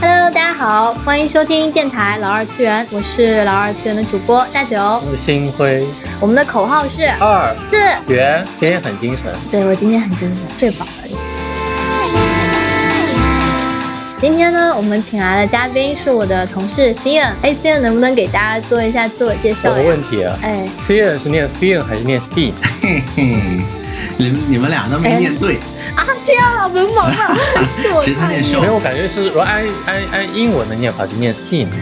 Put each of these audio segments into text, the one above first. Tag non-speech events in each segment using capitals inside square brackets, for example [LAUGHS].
Hello，大家好，欢迎收听电台老二次元，我是老二次元的主播大九。我是星辉，我们的口号是二次。元，今天很精神。对我今天很精神，睡饱了。今天呢，我们请来的嘉宾是我的同事 Cian。哎，Cian 能不能给大家做一下自我介绍有个？问题啊哎，，Cian 是念 Cian 还是念 C？嘿嘿，你们你们俩都没念对，啊，这样啊，文盲啊，[LAUGHS] 是我其实他念太瘦没有，我感觉是如果按按按英文的念法是念 sin [LAUGHS]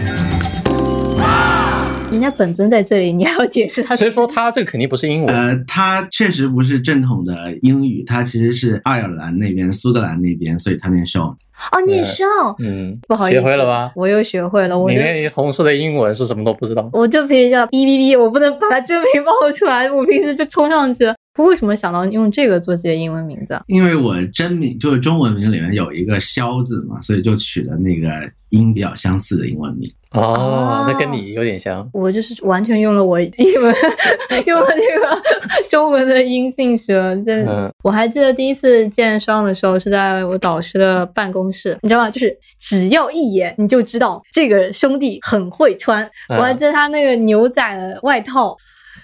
人家本尊在这里，你还要解释他所以说他这个肯定不是英文。呃，他确实不是正统的英语，他其实是爱尔兰那边、苏格兰那边，所以他念 show。哦，你上，嗯，不好意思，学会了吧？我又学会了，我就你连你同事的英文是什么都不知道。我就平时叫哔哔哔，我不能把他真名报出来，我平时就冲上去了。我为什么想到用这个做自己的英文名字啊？因为我真名就是中文名里面有一个肖字嘛，所以就取的那个音比较相似的英文名。哦，那跟你有点像。我就是完全用了我英文 [LAUGHS] 用了那个中文的音姓舌。但嗯我还记得第一次见双的时候是在我导师的办公室，你知道吗？就是只要一眼你就知道这个兄弟很会穿。嗯我还记得他那个牛仔的外套。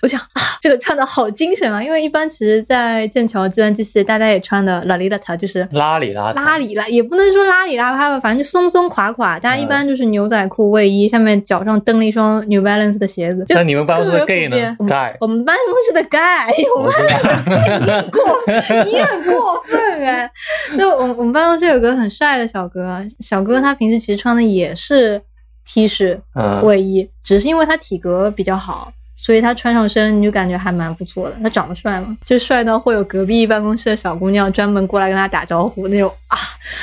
我想啊，这个穿的好精神啊！因为一般其实，在剑桥计算机系，大家也穿的拉里邋遢，就是拉里拉拉里拉，也不能说拉里拉遢吧，反正就松松垮垮。大家一般就是牛仔裤、卫衣，下面脚上蹬了一双 New Balance 的鞋子。就那你们办公室的 gay 呢？gay 我们办公室的 gay，我们我知道。过，你很过分哎！就我我们办公室有个很帅的小哥，小哥他平时其实穿的也是 T 恤、嗯，卫衣，只是因为他体格比较好。所以他穿上身你就感觉还蛮不错的，他长得帅嘛，就帅到会有隔壁办公室的小姑娘专门过来跟他打招呼那种啊，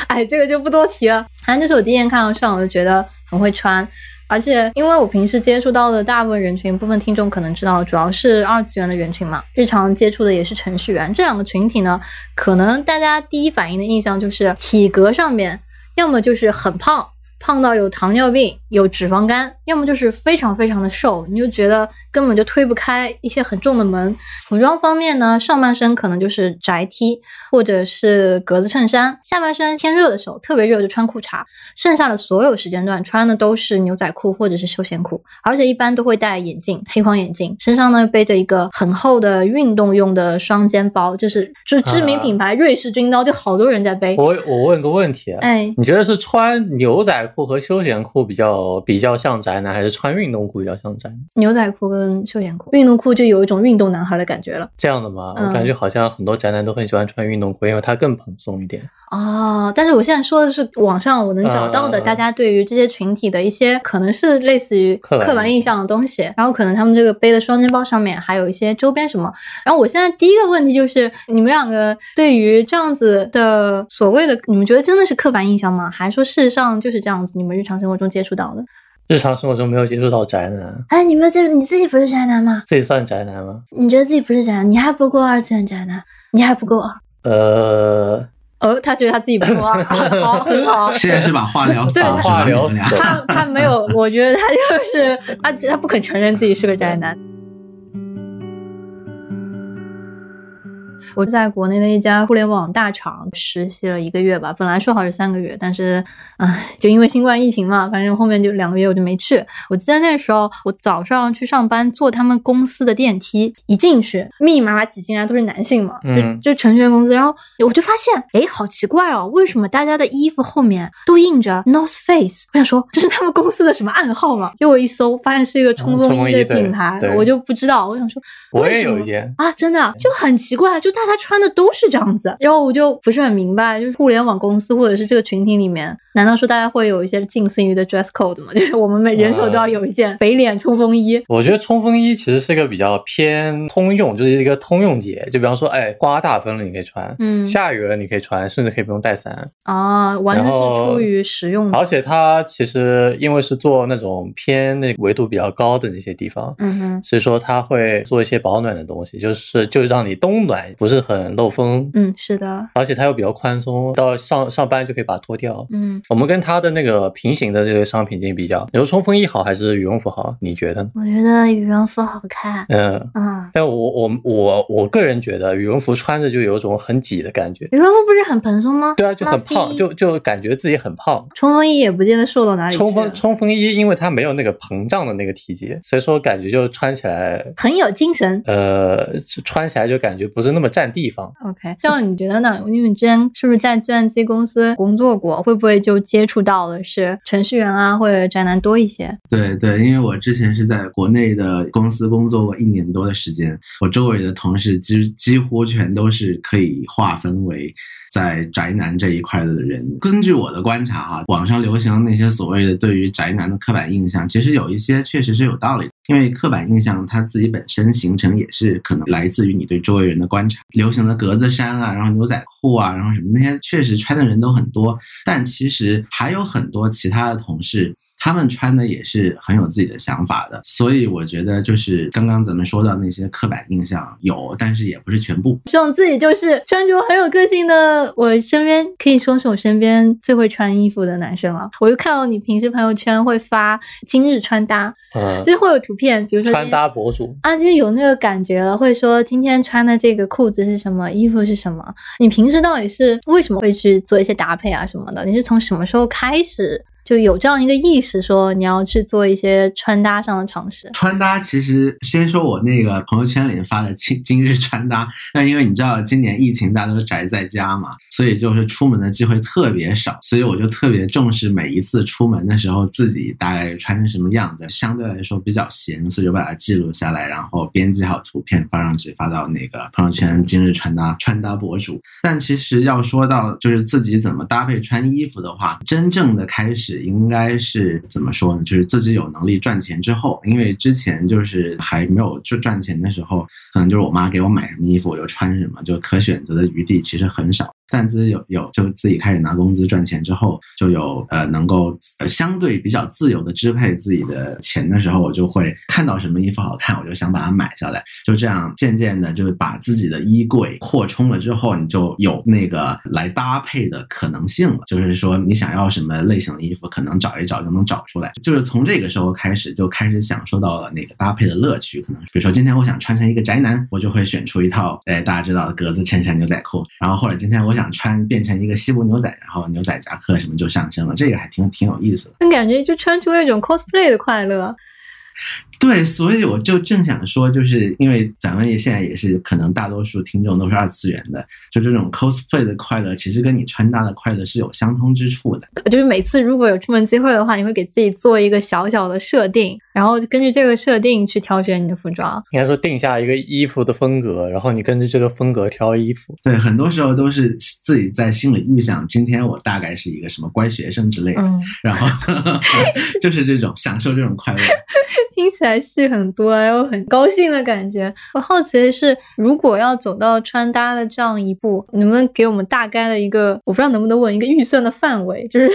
哎，这个就不多提了。反正就是我第一眼看到上，我就觉得很会穿，而且因为我平时接触到的大部分人群，部分听众可能知道，主要是二次元的人群嘛，日常接触的也是程序员。这两个群体呢，可能大家第一反应的印象就是体格上面，要么就是很胖。胖到有糖尿病、有脂肪肝，要么就是非常非常的瘦，你就觉得根本就推不开一些很重的门。服装方面呢，上半身可能就是宅 T 或者是格子衬衫，下半身天热的时候特别热就穿裤衩，剩下的所有时间段穿的都是牛仔裤或者是休闲裤，而且一般都会戴眼镜，黑框眼镜，身上呢背着一个很厚的运动用的双肩包，就是就是知名品牌瑞士军刀，就好多人在背。我我问个问题啊，哎，你觉得是穿牛仔裤和休闲裤比较比较像宅男，还是穿运动裤比较像宅男？牛仔裤跟休闲裤，运动裤就有一种运动男孩的感觉了。这样的吗？嗯我感觉好像很多宅男都很喜欢穿运动裤，因为它更蓬松一点。哦，但是我现在说的是网上我能找到的，嗯大家对于这些群体的一些可能是类似于刻板刻板印象的东西，然后可能他们这个背的双肩包上面还有一些周边什么。然后我现在第一个问题就是，你们两个对于这样子的所谓的，你们觉得真的是刻板印象吗？还是说事实上就是这样子？你们日常生活中接触到的？日常生活中没有接触到宅男，哎，你们这你自己不是宅男吗？自己算宅男吗？你觉得自己不是宅男，你还不够二次元宅男，你还不够二。呃，哦，他觉得他自己不错啊，[LAUGHS] 好，很好。现在是把话聊死话聊死了他他没有，我觉得他就是他他不肯承认自己是个宅男。我在国内的一家互联网大厂实习了一个月吧，本来说好是三个月，但是，唉，就因为新冠疫情嘛，反正后面就两个月我就没去。我记得那时候我早上去上班，坐他们公司的电梯，一进去密密麻麻挤进来都是男性嘛，嗯就就程序员公司，然后我就发现，哎，好奇怪哦，为什么大家的衣服后面都印着 North Face？我想说这是他们公司的什么暗号吗？结果一搜，发现是一个冲锋衣的品牌，对我就不知道。我想说，我也有一件。啊，真的啊就很奇怪，就大家穿的都是这样子，然后我就不是很明白，就是互联网公司或者是这个群体里面，难道说大家会有一些近似于的 dress code 吗？[LAUGHS] 就是我们每人手都要有一件北脸冲锋衣。我觉得冲锋衣其实是一个比较偏通用，就是一个通用节。就比方说，哎，刮大风了你可以穿，嗯下雨了你可以穿，甚至可以不用带伞。啊，完全是出于实用的。而且它其实因为是做那种偏那维度比较高的那些地方，嗯哼，所以说它会做一些保暖的东西，就是就让你冬暖不是是很漏风，嗯，是的，而且它又比较宽松，到上上班就可以把它脱掉。嗯，我们跟它的那个平行的这个商品进行比较，你说冲锋衣好还是羽绒服好？你觉得呢？我觉得羽绒服好看。嗯，嗯，但我我我我个人觉得羽绒服穿着就有种很挤的感觉。羽绒服不是很蓬松吗？对啊，就很胖，就就感觉自己很胖。冲锋衣也不见得瘦到哪里去。冲锋冲锋衣，因为它没有那个膨胀的那个体积，所以说感觉就穿起来，很有精神。呃，穿起来就感觉不是那么占地方。OK，这样你觉得呢？因为你之前是不是在计算机公司工作过？会不会就接触到的是程序员啊，或者宅男多一些？对对，因为我之前是在国内的公司工作过一年多的时间，我周围的同事几几乎全都是可以划分为在宅男这一块的人。根据我的观察哈，网上流行那些所谓的对于宅男的刻板印象，其实有一些确实是有道理的。因为刻板印象它自己本身形成也是可能来自于你对周围人的观察，流行的格子衫啊，然后牛仔裤啊，然后什么那些确实穿的人都很多，但其实还有很多其他的同事。他们穿的也是很有自己的想法的，所以我觉得就是刚刚咱们说到那些刻板印象有，但是也不是全部。这种自己就是穿着很有个性的，我身边可以说是我身边最会穿衣服的男生了。我就看到你平时朋友圈会发今日穿搭，嗯就，是会有图片，比如说穿搭博主，啊，就是有那个感觉了，会说今天穿的这个裤子是什么，衣服是什么。你平时到底是为什么会去做一些搭配啊什么的？你是从什么时候开始就有这样一个意识，说你要去做一些穿搭上的尝试？穿搭其实先说我那个朋友圈里发的今 [LAUGHS] 今日穿搭，那因为你知道今年疫情大家都宅在家嘛，所以就是出门的机会特别少，所以我就特别重视每一次出门的时候自己大概穿成什么样子，相对来说比较闲，所以就把它记录下来，然后编辑好图片发上去，发到那个朋友圈今日穿搭穿搭博主。但其实要说到就是自己怎么搭配穿衣服的话，真正的开始应该是怎么说呢？就是自己有能力赚钱之后，因为之前就是还没有就赚钱的时候，可能就是我妈给我买什么衣服我就穿什么，就可选择的余地其实很少。但自己有有就自己开始拿工资赚钱之后，就有呃能够呃相对比较自由的支配自己的钱的时候，我就会看到什么衣服好看，我就想把它买下来。就这样渐渐的，就是把自己的衣柜扩充了之后，你就有那个来搭配的可能性了。就是说，你想要什么类型的衣服，可能找一找就能找出来。就是从这个时候开始，就开始享受到了那个搭配的乐趣。可能比如说今天我想穿成一个宅男，我就会选出一套哎大家知道的格子衬衫、牛仔裤，然后或者今天我想穿变成一个西部牛仔，然后牛仔夹克什么就上身了，这个还挺挺有意思的。那感觉就穿出一种 cosplay 的快乐。对，所以我就正想说，就是因为咱们也现在也是可能大多数听众都是二次元的，就这种 cosplay 的快乐，其实跟你穿搭的快乐是有相通之处的。就是每次如果有出门机会的话，你会给自己做一个小小的设定，然后根据这个设定去挑选你的服装。应该说定下一个衣服的风格，然后你根据这个风格挑衣服。对，很多时候都是自己在心里预想，今天我大概是一个什么乖学生之类的，嗯，然后 [LAUGHS] 就是这种享受这种快乐。[LAUGHS] 听起来戏很多，然后很高兴的感觉。我好奇的是，如果要走到穿搭的这样一步，能不能给我们大概的一个，我不知道能不能问一个预算的范围？就是，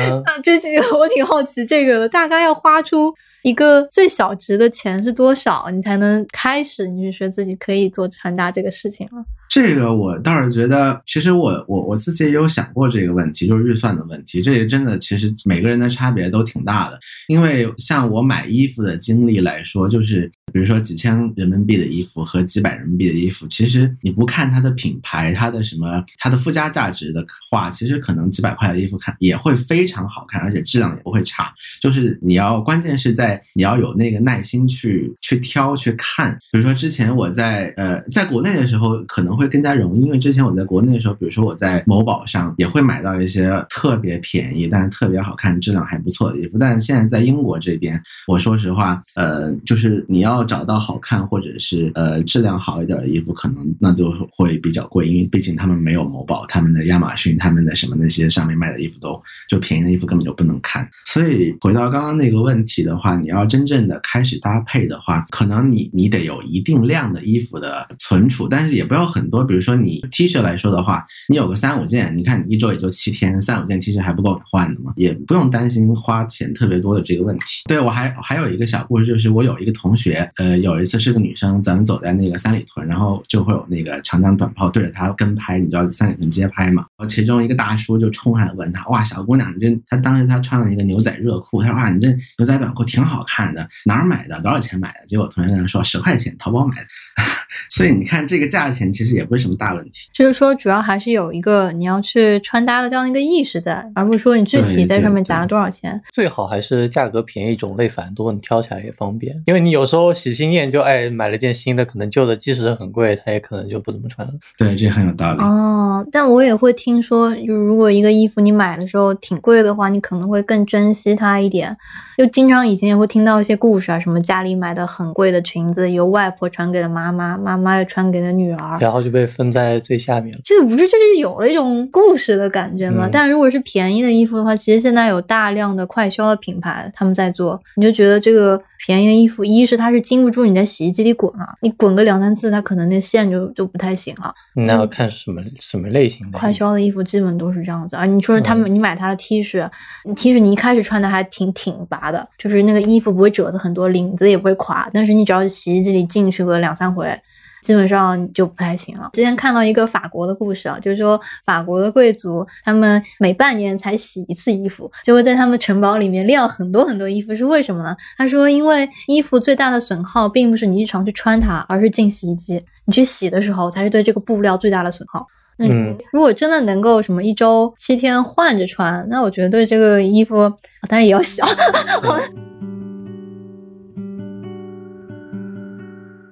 嗯啊，就这个我挺好奇这个的，大概要花出一个最小值的钱是多少，你才能开始，你就觉得自己可以做穿搭这个事情了？这个我倒是觉得，其实我我我自己也有想过这个问题，就是预算的问题。这个真的其实每个人的差别都挺大的，因为像我买衣服的经历来说，就是比如说几千人民币的衣服和几百人民币的衣服，其实你不看它的品牌、它的什么、它的附加价值的话，其实可能几百块的衣服看也会非常好看，而且质量也不会差。就是你要关键是在你要有那个耐心去去挑去看。比如说之前我在呃在国内的时候可能会更加容易，因为之前我在国内的时候，比如说我在某宝上也会买到一些特别便宜但是特别好看、质量还不错的衣服。但是现在在英国这边，我说实话，呃，就是你要要找到好看或者是呃质量好一点的衣服，可能那就会比较贵，因为毕竟他们没有某宝，他们的亚马逊、他们的什么那些上面卖的衣服都就便宜的衣服根本就不能看。所以回到刚刚那个问题的话，你要真正的开始搭配的话，可能你你得有一定量的衣服的存储，但是也不要很多。比如说你 T 恤来说的话，你有个三五件，你看你一周也就七天，三五件 T 恤还不够你换的吗？也不用担心花钱特别多的这个问题。对我还还有一个小故事，就是我有一个同学，呃，有一次是个女生，咱们走在那个三里屯，然后就会有那个长枪短炮对着她跟拍，你知道三里屯街拍嘛？然后其中一个大叔就冲上来问她，哇，小姑娘，你这他当时他穿了一个牛仔热裤，他说哇，你这牛仔短裤挺好看的，哪儿买的？多少钱买的？结果同学跟他说十块钱，淘宝买的。[LAUGHS] 所以你看这个价钱其实也不是什么大问题。就是说，主要还是有一个你要去穿搭的这样一个意识在，而不是说你具体在上面砸了多少钱。最好还是价格便宜，种类繁多，你挑起来也方便。因为你有时候喜新厌旧，哎，买了件新的，可能旧的即使很贵，它也可能就不怎么穿了。对，这很有道理。哦，但我也会听说，就如果一个衣服你买的时候挺贵的话，你可能会更珍惜它一点。就经常以前也会听到一些故事啊，什么家里买的很贵的裙子，由外婆传给了妈妈，妈妈又传给了女儿，然后就被分在最下面了。这个不是就是有了一种故事的感觉吗？但如果是便宜的衣服的话，其实现在有大量的快销的品牌他们在做，你就觉得这个便宜的衣服，一是它是经不住你在洗衣机里滚啊，你滚个两三次，它可能那线就就不太行了。那要看什么什么类型的快销的衣服，基本都是这样子啊。你说他们，你买他的 T 恤，T 恤你一开始穿的还挺挺拔的，就是那个衣服不会褶子很多，领子也不会垮，但是你只要洗衣机里进去个两三回。基本上就不太行了。之前看到一个法国的故事啊，就是说法国的贵族他们每半年才洗一次衣服，就会在他们城堡里面晾很多很多衣服，是为什么呢？他说，因为衣服最大的损耗并不是你日常去穿它，而是进洗衣机，你去洗的时候才是对这个布料最大的损耗。嗯，如果真的能够什么一周七天换着穿，那我觉得对这个衣服当然也要洗。[LAUGHS]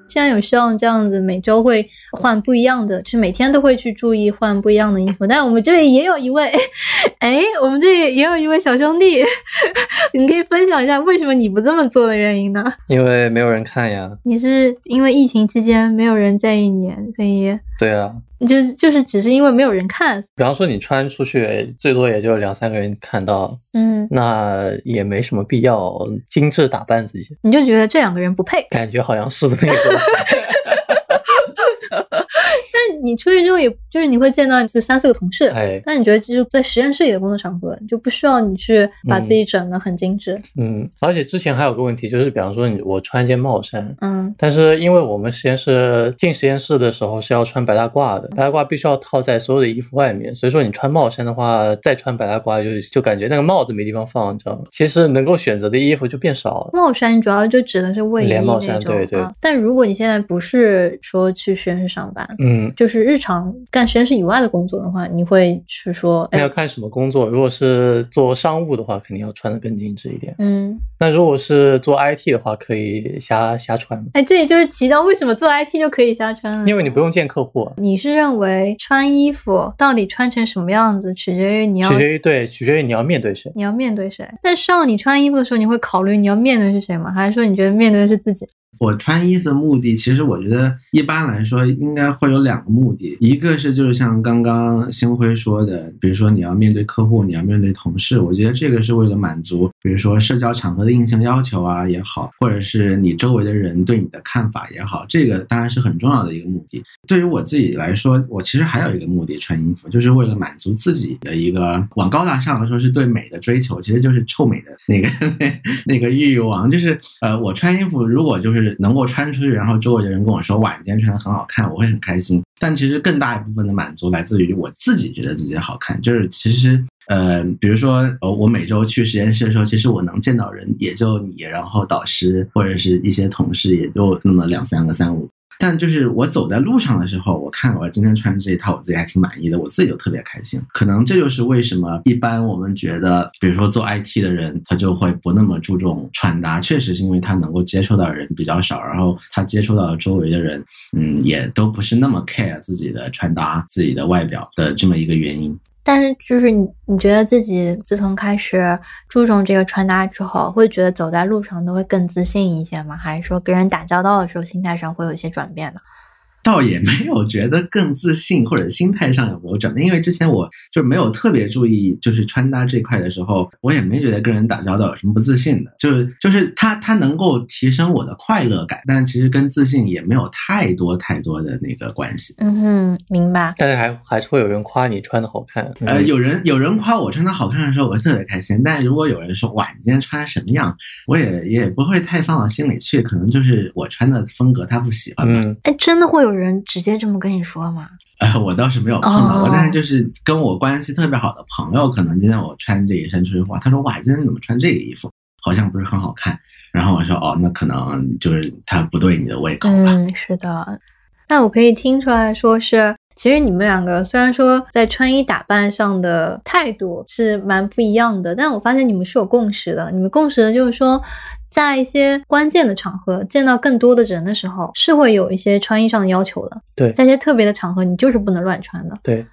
既然有希望这样子每周会换不一样的，就是每天都会去注意换不一样的衣服。但我们这里也有一位，[LAUGHS] 哎，我们这里也有一位小兄弟，[LAUGHS] 你可以分享一下为什么你不这么做的原因呢？因为没有人看呀。你是因为疫情期间没有人在意你，所以？对啊。就就是只是因为没有人看，比方说你穿出去最多也就两三个人看到，嗯，那也没什么必要精致打扮自己。你就觉得这两个人不配，感觉好像是这么一个。[LAUGHS] 但你出去之后，也就是你会见到就三四个同事，哎，那你觉得就是在实验室里的工作场合，就不需要你去把自己整得很精致。嗯，而且之前还有个问题，就是比方说你我穿一件帽衫，嗯，但是因为我们实验室进实验室的时候是要穿白大褂的，白大褂必须要套在所有的衣服外面，所以说你穿帽衫的话，再穿白大褂就就感觉那个帽子没地方放，你知道吗？其实能够选择的衣服就变少了。帽衫主要就指的是卫衣连帽衫，对对。但如果你现在不是说去实验室上班，嗯，就是日常干实验室以外的工作的话，你会去说，那要看什么工作。如果是做商务的话，肯定要穿的更精致一点。嗯，那如果是做 IT 的话，可以瞎瞎穿。哎，这里就是提到为什么做 IT 就可以瞎穿了，因为你不用见客户。你是认为穿衣服到底穿成什么样子，取决于你要取决于对，取决于你要面对谁，你要面对谁。但上你穿衣服的时候，你会考虑你要面对是谁吗？还是说你觉得面对的是自己？我穿衣服的目的，其实我觉得一般来说应该会有两个目的，一个是就是像刚刚星辉说的，比如说你要面对客户，你要面对同事，我觉得这个是为了满足，比如说社交场合的硬性要求啊也好，或者是你周围的人对你的看法也好，这个当然是很重要的一个目的。对于我自己来说，我其实还有一个目的，穿衣服就是为了满足自己的一个往高大上来说是对美的追求，其实就是臭美的那个 [LAUGHS] 那个欲望，就是呃，我穿衣服如果就是。是能够穿出去，然后周围的人跟我说：“晚间穿的很好看，我会很开心。”但其实更大一部分的满足来自于我自己觉得自己好看。就是其实，呃，比如说，呃，我每周去实验室的时候，其实我能见到人也就你，然后导师或者是一些同事也就那么两三个、三五。但就是我走在路上的时候，我看我今天穿这一套，我自己还挺满意的，我自己就特别开心。可能这就是为什么一般我们觉得，比如说做 IT 的人，他就会不那么注重穿搭，确实是因为他能够接触到的人比较少，然后他接触到周围的人，嗯，也都不是那么 care 自己的穿搭、自己的外表的这么一个原因。但是，就是你，你觉得自己自从开始注重这个穿搭之后，会觉得走在路上都会更自信一些吗？还是说跟人打交道的时候，心态上会有一些转变呢？倒也没有觉得更自信或者心态上有没有转变，因为之前我就没有特别注意就是穿搭这块的时候，我也没觉得跟人打交道有什么不自信的，就是就是它它能够提升我的快乐感，但其实跟自信也没有太多太多的那个关系。嗯哼，明白。但是还还是会有人夸你穿的好看。呃，有人有人夸我穿的好看的时候，我特别开心。但如果有人说哇，你今天穿什么样，我也也不会太放到心里去，可能就是我穿的风格他不喜欢吧。嗯，哎，真的会有人直接这么跟你说吗？[LAUGHS] 呃，我倒是没有碰到过，哦但是就是跟我关系特别好的朋友，可能今天我穿这一身出去哇，他说哇，今天怎么穿这个衣服，好像不是很好看。然后我说哦，那可能就是他不对你的胃口吧。嗯，是的。那我可以听出来说是，其实你们两个虽然说在穿衣打扮上的态度是蛮不一样的，但我发现你们是有共识的。你们共识的就是说，在一些关键的场合见到更多的人的时候，是会有一些穿衣上的要求的。对在一些特别的场合，你就是不能乱穿的。对，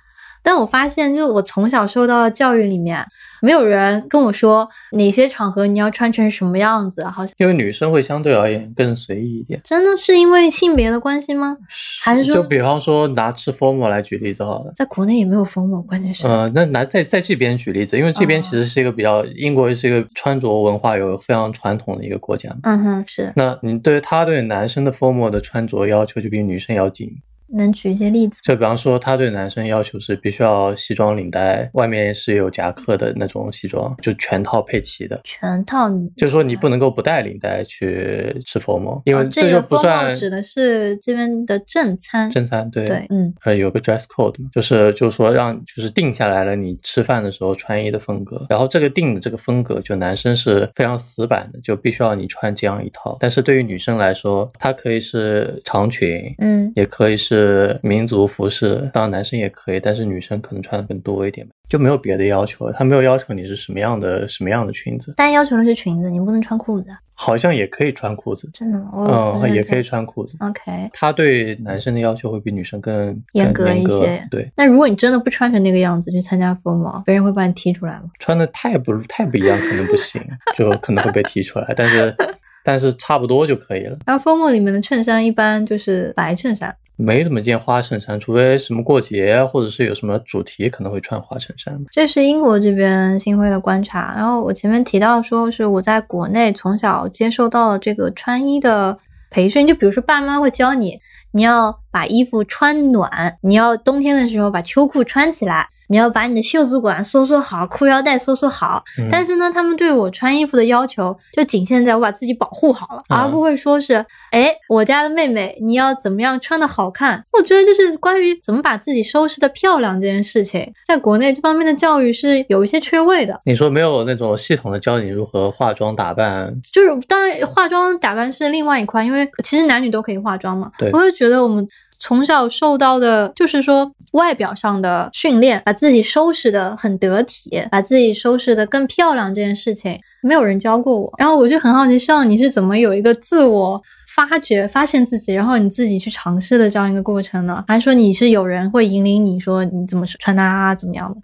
但我发现，就是我从小受到的教育里面，没有人跟我说哪些场合你要穿成什么样子，好像因为女生会相对而言更随意一点。真的是因为性别的关系吗？还是说就比方说拿吃 formal 来举例子好了。在国内也没有 formal，，关键是，呃，那拿在在这边举例子，因为这边哦其实是一个比较，英国是一个穿着文化有非常传统的一个国家。嗯哼，是那你对他对男生的 formal 的穿着要求就比女生要紧。能举一些例子？就比方说，他对男生要求是必须要西装领带，外面是有夹克的那种西装，就全套配齐的。全套就是说你不能够不带领带去吃 formal，因为哦这个就不 formal 算指的是这边的正餐，正餐。对对，嗯呃，有个 dress code，就是就是说让就是定下来了你吃饭的时候穿衣的风格，然后这个定的这个风格，就男生是非常死板的，就必须要你穿这样一套。但是对于女生来说，它可以是长裙，嗯，也可以是民族服饰，当然男生也可以，但是女生可能穿的更多一点，就没有别的要求了。他没有要求你是什么样的什么样的裙子，但要求的是裙子，你不能穿裤子，好像也可以穿裤子，真的吗？我嗯，也可以。穿裤子。OK，他对男生的要求会比女生更严格一些对，那如果你真的不穿成那个样子去参加 formal，别人会把你踢出来吗？穿的太不太不一样，可能不行，就可能会被踢出来。但是但是差不多就可以了，然后 formal 里面的衬衫一般就是白衬衫，没怎么见花衬衫，除非什么过节或者是有什么主题，可能会穿花衬衫。这是英国这边新辉的观察。然后我前面提到说，是我在国内从小接受到了这个穿衣的培训，就比如说爸妈会教你，你要把衣服穿暖，你要冬天的时候把秋裤穿起来。你要把你的袖子管收缩好，裤腰带收缩好。嗯但是呢，他们对我穿衣服的要求就仅限在我把自己保护好了，嗯而不会说是，哎，我家的妹妹你要怎么样穿的好看。我觉得就是关于怎么把自己收拾的漂亮这件事情，在国内这方面的教育是有一些缺位的。你说没有那种系统的教你如何化妆打扮，就是当然化妆打扮是另外一块，因为其实男女都可以化妆嘛。对我会觉得我们。从小受到的就是说外表上的训练，把自己收拾的很得体，把自己收拾的更漂亮这件事情，没有人教过我。然后我就很好奇，像你是怎么有一个自我发掘、发现自己，然后你自己去尝试的这样一个过程呢？还是说你是有人会引领你说你怎么穿搭啊，怎么样的？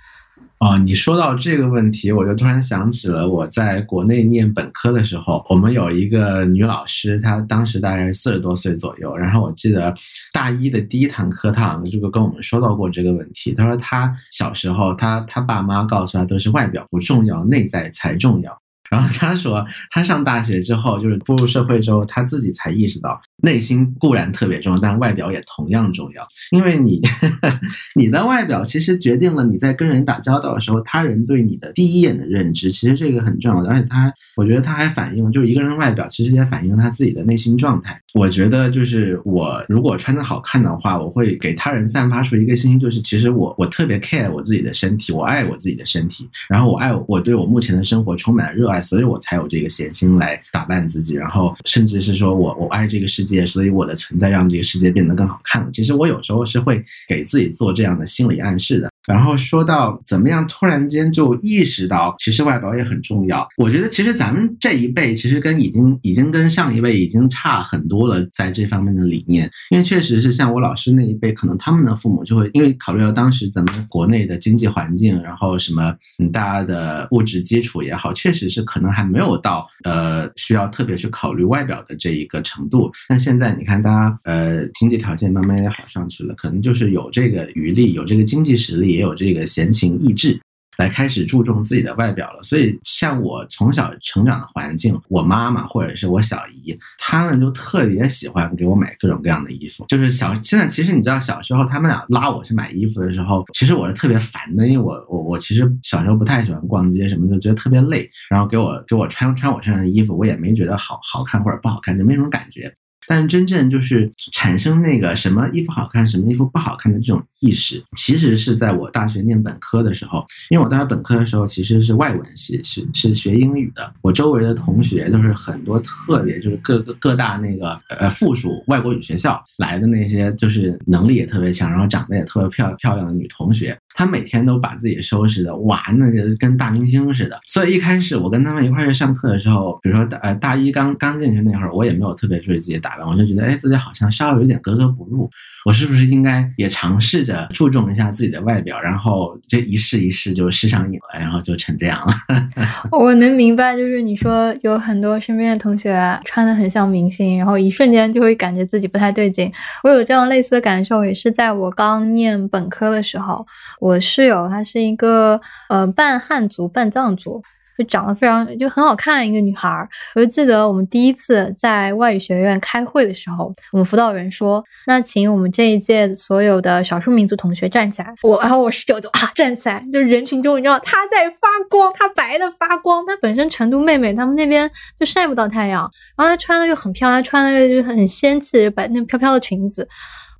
哦，你说到这个问题，我就突然想起了我在国内念本科的时候，我们有一个女老师，她当时大概四十多岁左右。然后我记得大一的第一堂课，她好像就跟我们说到过这个问题。她说她小时候，她她爸妈告诉她都是外表不重要，内在才重要。然后他说，他上大学之后，就是步入社会之后，他自己才意识到，内心固然特别重要，但外表也同样重要。因为你 [LAUGHS] 你的外表其实决定了你在跟人打交道的时候，他人对你的第一眼的认知，其实这个很重要的。而且他，我觉得他还反映，就是一个人外表其实也反映他自己的内心状态。我觉得就是我如果穿的好看的话，我会给他人散发出一个信息，就是其实我我特别 care 我自己的身体，我爱我自己的身体，然后我爱我对我目前的生活充满了热爱，所以我才有这个闲心来打扮自己，然后甚至是说我我爱这个世界，所以我的存在让这个世界变得更好看了。其实我有时候是会给自己做这样的心理暗示的。然后说到怎么样突然间就意识到，其实外表也很重要。我觉得其实咱们这一辈其实跟已经已经跟上一辈已经差很多了，在这方面的理念。因为确实是像我老师那一辈，可能他们的父母就会因为考虑到当时咱们国内的经济环境，然后什么嗯大家的物质基础也好，确实是可能还没有到呃需要特别去考虑外表的这一个程度。但现在你看，大家呃经济条件慢慢也好上去了，可能就是有这个余力，有这个经济实力。也有这个闲情逸致，来开始注重自己的外表了。所以，像我从小成长的环境，我妈妈或者是我小姨，他们就特别喜欢给我买各种各样的衣服。就是小现在，其实你知道，小时候他们俩拉我去买衣服的时候，其实我是特别烦的，因为我我我其实小时候不太喜欢逛街，什么就觉得特别累。然后给我给我穿穿我身上的衣服，我也没觉得好好看或者不好看，就没什么感觉。但真正就是产生那个什么衣服好看，什么衣服不好看的这种意识，其实是在我大学念本科的时候。因为我大学本科的时候其实是外文系，是是学英语的。我周围的同学都是很多特别就是各个各大那个呃附属外国语学校来的那些，就是能力也特别强，然后长得也特别漂漂亮的女同学。他每天都把自己收拾的哇，那就跟大明星似的。所以一开始我跟他们一块去上课的时候，比如说大呃大一刚刚进去那会儿，我也没有特别注意自己打扮，我就觉得哎自己好像稍微有点格格不入。我是不是应该也尝试着注重一下自己的外表，然后这一试一试就试上瘾了，然后就成这样了。[LAUGHS] 我能明白，就是你说有很多身边的同学穿的很像明星，然后一瞬间就会感觉自己不太对劲。我有这样类似的感受，也是在我刚念本科的时候，我室友她是一个呃半汉族半藏族。就长得非常就很好看一个女孩，我就记得我们第一次在外语学院开会的时候，我们辅导员说：“那请我们这一届所有的少数民族同学站起来。”我然后我室友就啊站起来，就人群中你知道她在发光，她白的发光，她本身成都妹妹他们那边就晒不到太阳，然后她穿的又很漂亮，穿的就很仙气，白那飘飘的裙子。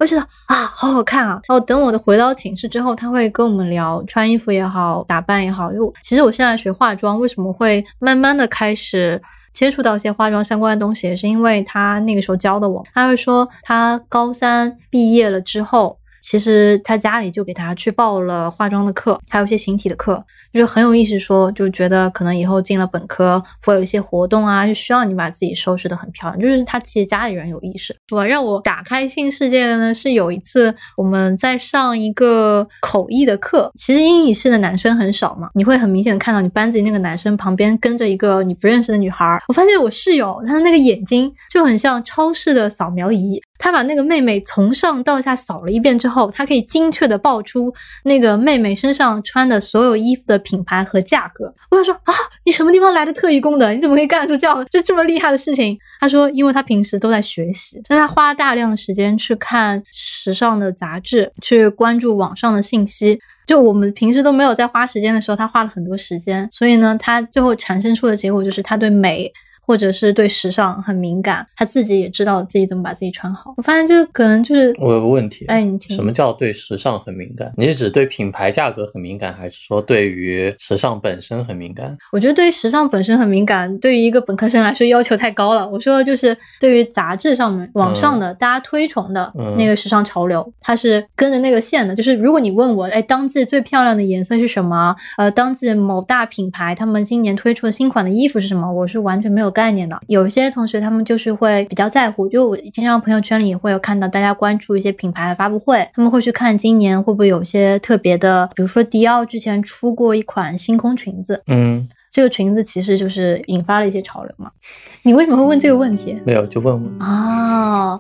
我觉得啊，好好看啊！然后等我的回到寝室之后，他会跟我们聊穿衣服也好，打扮也好。就其实我现在学化妆，为什么会慢慢的开始接触到一些化妆相关的东西，也是因为他那个时候教的我。他会说，他高三毕业了之后，其实他家里就给他去报了化妆的课，还有一些形体的课。就是很有意思，说就觉得可能以后进了本科会有一些活动啊，就需要你把自己收拾的很漂亮。就是他其实家里人有意识，是吧？让我打开新世界的呢，是有一次我们在上一个口译的课，其实英语系的男生很少嘛，你会很明显的看到你班级那个男生旁边跟着一个你不认识的女孩。我发现我室友他的那个眼睛就很像超市的扫描仪。他把那个妹妹从上到下扫了一遍之后，他可以精确的报出那个妹妹身上穿的所有衣服的品牌和价格。我想说啊，你什么地方来的特异功能？你怎么可以干出这样就这么厉害的事情？他说，因为他平时都在学习，所以他花大量的时间去看时尚的杂志，去关注网上的信息。就我们平时都没有在花时间的时候，他花了很多时间。所以呢，他最后产生出的结果就是他对美。或者是对时尚很敏感，他自己也知道自己怎么把自己穿好。我发现就是可能就是我有个问题，哎，你听，什么叫对时尚很敏感？你是指对品牌价格很敏感，还是说对于时尚本身很敏感？我觉得对于时尚本身很敏感，对于一个本科生来说要求太高了。我说的就是对于杂志上面、网上的大家推崇的那个时尚潮流，它是跟着那个线的。就是如果你问我，哎，当季最漂亮的颜色是什么？呃，当季某大品牌他们今年推出的新款的衣服是什么？我是完全没有。概念的，有一些同学他们就是会比较在乎，就我经常朋友圈里也会有看到大家关注一些品牌的发布会，他们会去看今年会不会有些特别的，比如说迪奥之前出过一款星空裙子，嗯，这个裙子其实就是引发了一些潮流嘛。[LAUGHS] 你为什么会问这个问题？没有，就问问啊。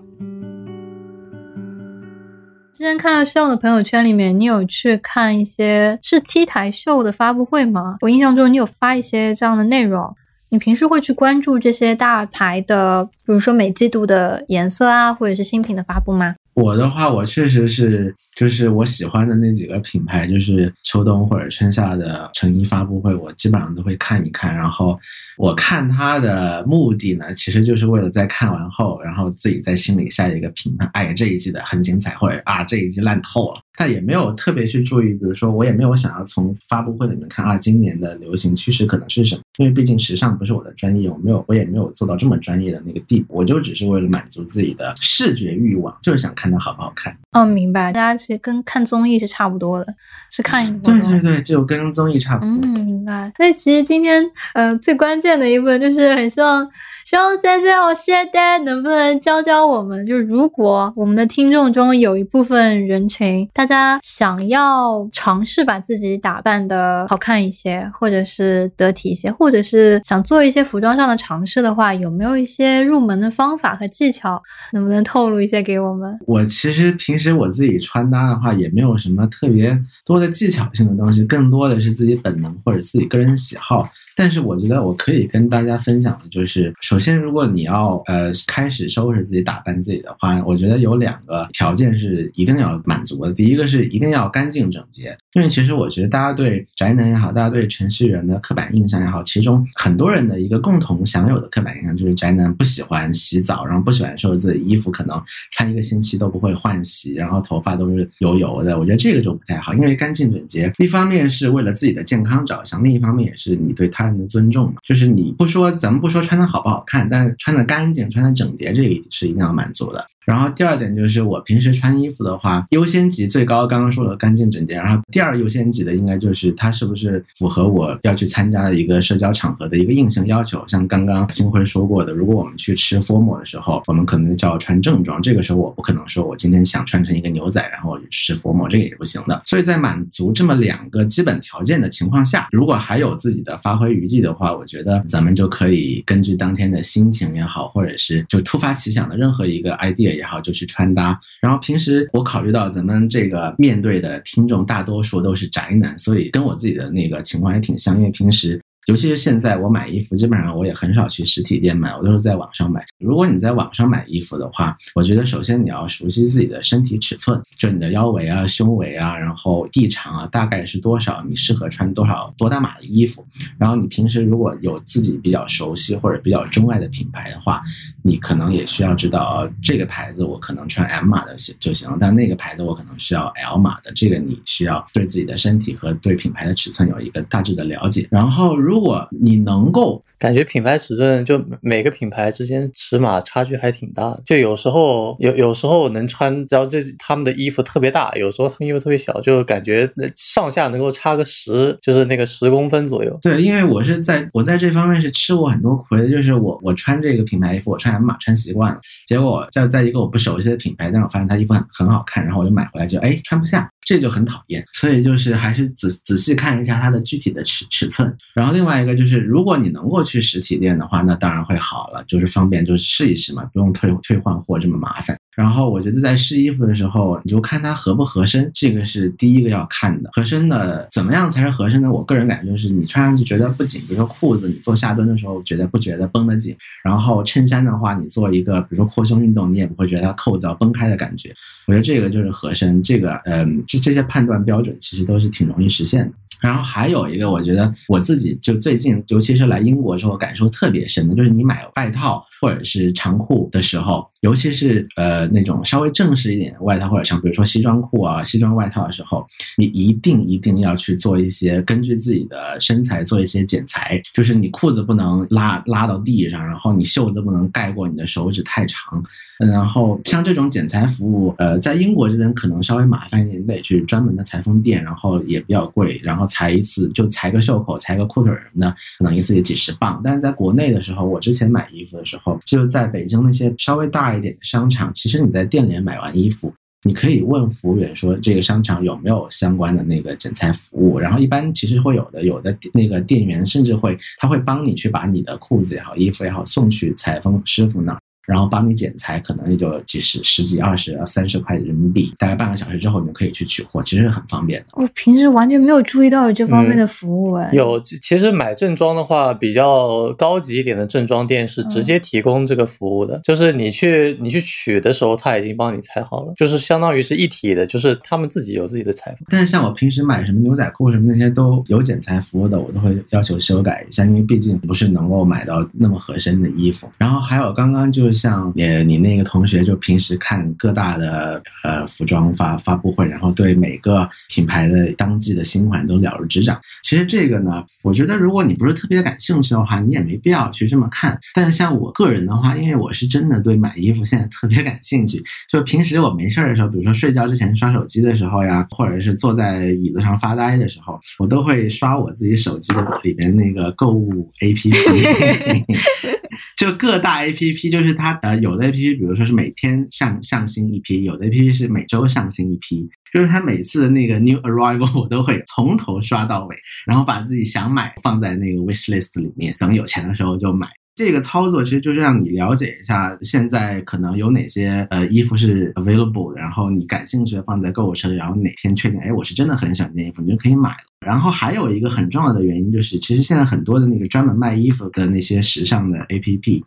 之前看到希望的朋友圈里面，你有去看一些是 T 台秀的发布会吗？我印象中你有发一些这样的内容。你平时会去关注这些大牌的，比如说每季度的颜色啊，或者是新品的发布吗？我的话，我确实是，就是我喜欢的那几个品牌，就是秋冬或者春夏的成衣发布会，我基本上都会看一看。然后我看它的目的呢，其实就是为了在看完后，然后自己在心里下一个评判：哎，这一季的很精彩，或者啊，这一季烂透了。但也没有特别去注意，比如说我也没有想要从发布会里面看啊，今年的流行趋势可能是什么？因为毕竟时尚不是我的专业，我没有，我也没有做到这么专业的那个地步，我就只是为了满足自己的视觉欲望，就是想看它好不好看。哦，明白。大家其实跟看综艺是差不多的，是看一个活对。对对，就跟综艺差不多。嗯，明白。那其实今天，呃，最关键的一部分就是很希望，希望 C C 我现在能不能教教我们，就如果我们的听众中有一部分人群，大家想要尝试把自己打扮的好看一些，或者是得体一些，或者是想做一些服装上的尝试的话，有没有一些入门的方法和技巧？能不能透露一些给我们？我其实平时我自己穿搭的话，也没有什么特别多的技巧性的东西，更多的是自己本能或者自己个人喜好。但是我觉得我可以跟大家分享的就是，首先如果你要呃开始收拾自己、打扮自己的话，我觉得有两个条件是一定要满足的。第一个是一定要干净整洁，因为其实我觉得大家对宅男也好，大家对程序员的刻板印象也好，其中很多人的一个共同享有的刻板印象就是宅男不喜欢洗澡，然后不喜欢收拾自己衣服，可能穿一个星期都不会换洗，然后头发都是油油的。我觉得这个就不太好，因为干净整洁，一方面是为了自己的健康着想，另一方面也是你对他人的尊重嘛。就是你不说，咱们不说穿的好不好看，但是穿的干净、穿的整洁，这个是一定要满足的。然后第二点就是我平时穿衣服的话，优先级最高，刚刚说的干净整洁。然后第二优先级的应该就是它是不是符合我要去参加的一个社交场合的一个硬性要求。像刚刚星辉说过的，如果我们去吃 formal 的时候，我们可能就要穿正装，这个时候我不可能说我今天想穿成一个牛仔，然后去吃 formal，这个也是不行的。所以在满足这么两个基本条件的情况下，如果还有自己的发挥余地的话，我觉得咱们就可以根据当天的心情也好，或者是就突发奇想的任何一个 idea 也好，就去穿搭。然后平时我考虑到咱们这个面对的听众大多数都是宅男，所以跟我自己的那个情况也挺像，因为平时。尤其是现在，我买衣服基本上我也很少去实体店买，我都是在网上买。如果你在网上买衣服的话，我觉得首先你要熟悉自己的身体尺寸，就你的腰围啊、胸围啊，然后臂长啊，大概是多少，你适合穿多少多大码的衣服。然后你平时如果有自己比较熟悉或者比较钟爱的品牌的话，你可能也需要知道，这个牌子我可能穿 M 码的行就行，但那个牌子我可能需要 L 码的。这个你需要对自己的身体和对品牌的尺寸有一个大致的了解。然后如如果你能够感觉品牌尺寸就每个品牌之间尺码差距还挺大，就有时候有有时候能穿，然后这他们的衣服特别大，有时候他们衣服特别小，就感觉上下能够差个十，就是那个十公分左右。对，因为我是在我在这方面是吃过很多亏的，就是我我穿这个品牌衣服，我穿 M 码穿习惯了，结果在在一个我不熟悉的品牌，但我发现它衣服很很好看，然后我就买回来就哎穿不下，这就很讨厌。所以就是还是仔仔细看一下它的具体的尺尺寸。然后另外一个就是，如果你能够去去实体店的话，那当然会好了，就是方便就是试一试嘛，不用退退换货这么麻烦。然后我觉得在试衣服的时候，你就看它合不合身，这个是第一个要看的。合身的怎么样才是合身的？我个人感觉就是你穿上去觉得不紧，比如说裤子你做下蹲的时候觉得不觉得绷得紧，然后衬衫的话你做一个比如说扩胸运动，你也不会觉得它扣子要崩开的感觉。我觉得这个就是合身，这个嗯，这这些判断标准其实都是挺容易实现的。然后还有一个，我觉得我自己就最近，尤其是来英国之后，感受特别深的，就是你买外套或者是长裤的时候，尤其是呃那种稍微正式一点的外套，或者像比如说西装裤啊、西装外套的时候，你一定一定要去做一些根据自己的身材做一些剪裁，就是你裤子不能拉拉到地上，然后你袖子不能盖过你的手指太长，然后像这种剪裁服务，呃，在英国这边可能稍微麻烦一点，你得去专门的裁缝店，然后也比较贵，然后裁一次就裁个袖口、裁个裤腿儿什么的，可能一次也几十磅。但是在国内的时候，我之前买衣服的时候，就在北京那些稍微大一点的商场，其实你在店里买完衣服。你可以问服务员说这个商场有没有相关的那个剪裁服务，然后一般其实会有的，有的那个店员甚至会他会帮你去把你的裤子也好、衣服也好送去裁缝师傅那儿。然后帮你剪裁，可能也就几十、十几、二十、三十块人民币，大概半个小时之后你就可以去取货，其实很方便的。我平时完全没有注意到有这方面的服务，哎、有，其实买正装的话，比较高级一点的正装店是直接提供这个服务的，就是你去你去取的时候，他已经帮你裁好了，就是相当于是一体的，就是他们自己有自己的裁缝。但是像我平时买什么牛仔裤什么那些都有剪裁服务的，我都会要求修改一下，因为毕竟不是能够买到那么合身的衣服。然后还有刚刚就就像呃你那个同学就平时看各大的呃服装发发布会，然后对每个品牌的当季的新款都了如指掌。其实这个呢，我觉得如果你不是特别感兴趣的话，你也没必要去这么看。但是像我个人的话，因为我是真的对买衣服现在特别感兴趣，就平时我没事儿的时候，比如说睡觉之前刷手机的时候呀，或者是坐在椅子上发呆的时候，我都会刷我自己手机的里边那个购物 APP。[LAUGHS] [LAUGHS] 就各大 A P P，就是它呃有的 A P P，比如说是每天上上新一批，有的 A P P 是每周上新一批，就是它每次的那个 New Arrival [LAUGHS] 我都会从头刷到尾，然后把自己想买放在那个 Wish List 里面，等有钱的时候就买。这个操作其实就是让你了解一下现在可能有哪些呃衣服是 available，然后你感兴趣的放在购物车里，然后哪天确定哎我是真的很想这件衣服，你就可以买了。然后还有一个很重要的原因就是，其实现在很多的那个专门卖衣服的那些时尚的 APP，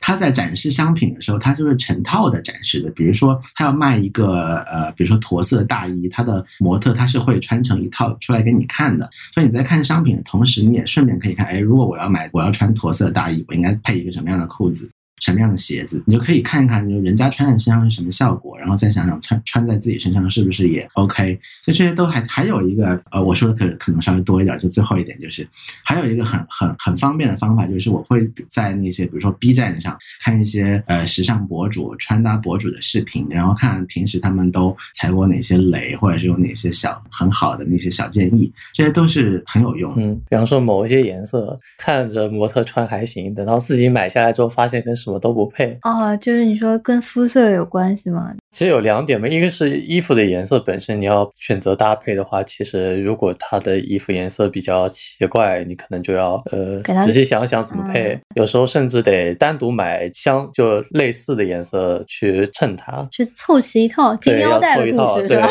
它在展示商品的时候，它就是成套的展示的。比如说，它要卖一个呃，比如说驼色大衣，它的模特它是会穿成一套出来给你看的。所以你在看商品的同时，你也顺便可以看，哎，如果我要买，我要穿驼色大衣，我应该配一个什么样的裤子？什么样的鞋子，你就可以看一看，就人家穿在身上是什么效果，然后再想想穿穿在自己身上是不是也 OK。就这些都还还有一个，呃，我说的可可能稍微多一点，就最后一点就是，还有一个很很很方便的方法，就是我会在那些比如说 B 站上看一些呃时尚博主、穿搭博主的视频，然后看平时他们都踩过哪些雷，或者是有哪些小很好的那些小建议，这些都是很有用。嗯，比方说某一些颜色看着模特穿还行，等到自己买下来之后，发现跟什么都不配啊，就是你说跟肤色有关系吗？其实有两点嘛，一个是衣服的颜色本身，你要选择搭配的话，其实如果它的衣服颜色比较奇怪，你可能就要呃仔细想想怎么配。有时候甚至得单独买相就类似的颜色去衬它，去凑齐一套金腰带的故事是吧？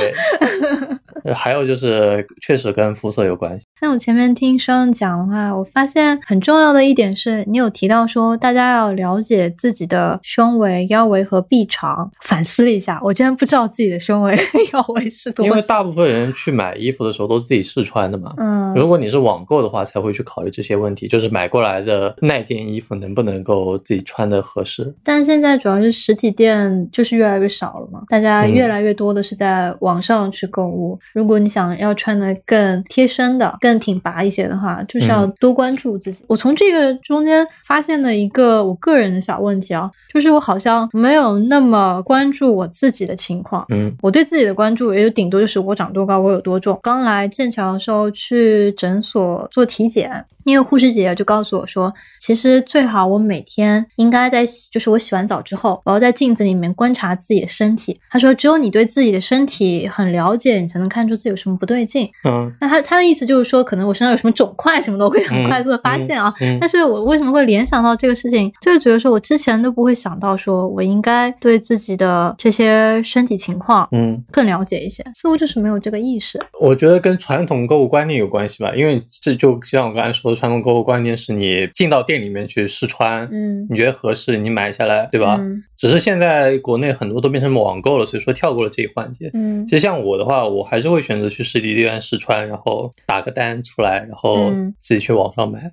[LAUGHS] 还有就是确实跟肤色有关系。那我前面听生讲的话，我发现很重要的一点是你有提到说大家要了解自己的胸围、腰围和臂长。反思了一下，我竟然不知道自己的胸围、[LAUGHS] 腰围是多。因为大部分人去买衣服的时候都自己试穿的嘛。嗯。如果你是网购的话，才会去考虑这些问题，就是买过来的那件衣服能不能够自己穿的合适。但现在主要是实体店就是越来越少了嘛，大家越来越多的是在网上去购物。如果你想要穿的更贴身的、更挺拔一些的话，就是要多关注自己。我从这个中间发现了一个我个人的小问题啊，就是我好像没有那么关注我自己的情况。嗯，我对自己的关注也就顶多就是我长多高，我有多重。刚来剑桥的时候去诊所做体检。那个护士姐姐就告诉我说，其实最好我每天应该在，就是我洗完澡之后，我要在镜子里面观察自己的身体。她说，只有你对自己的身体很了解，你才能看出自己有什么不对劲。嗯，那她她的意思就是说，可能我身上有什么肿块什么的，我会很快速的发现啊。但是我为什么会联想到这个事情，就是觉得说我之前都不会想到，说我应该对自己的这些身体情况，嗯，更了解一些，似乎就是没有这个意识。我觉得跟传统购物观念有关系吧，因为这就像我刚才说。传统购物观念是你进到店里面去试穿，嗯，你觉得合适，你买下来，对吧？嗯。只是现在国内很多都变成网购了，所以说跳过了这一环节。嗯。其实像我的话，我还是会选择去实体店试穿，然后打个单出来，然后自己去网上买。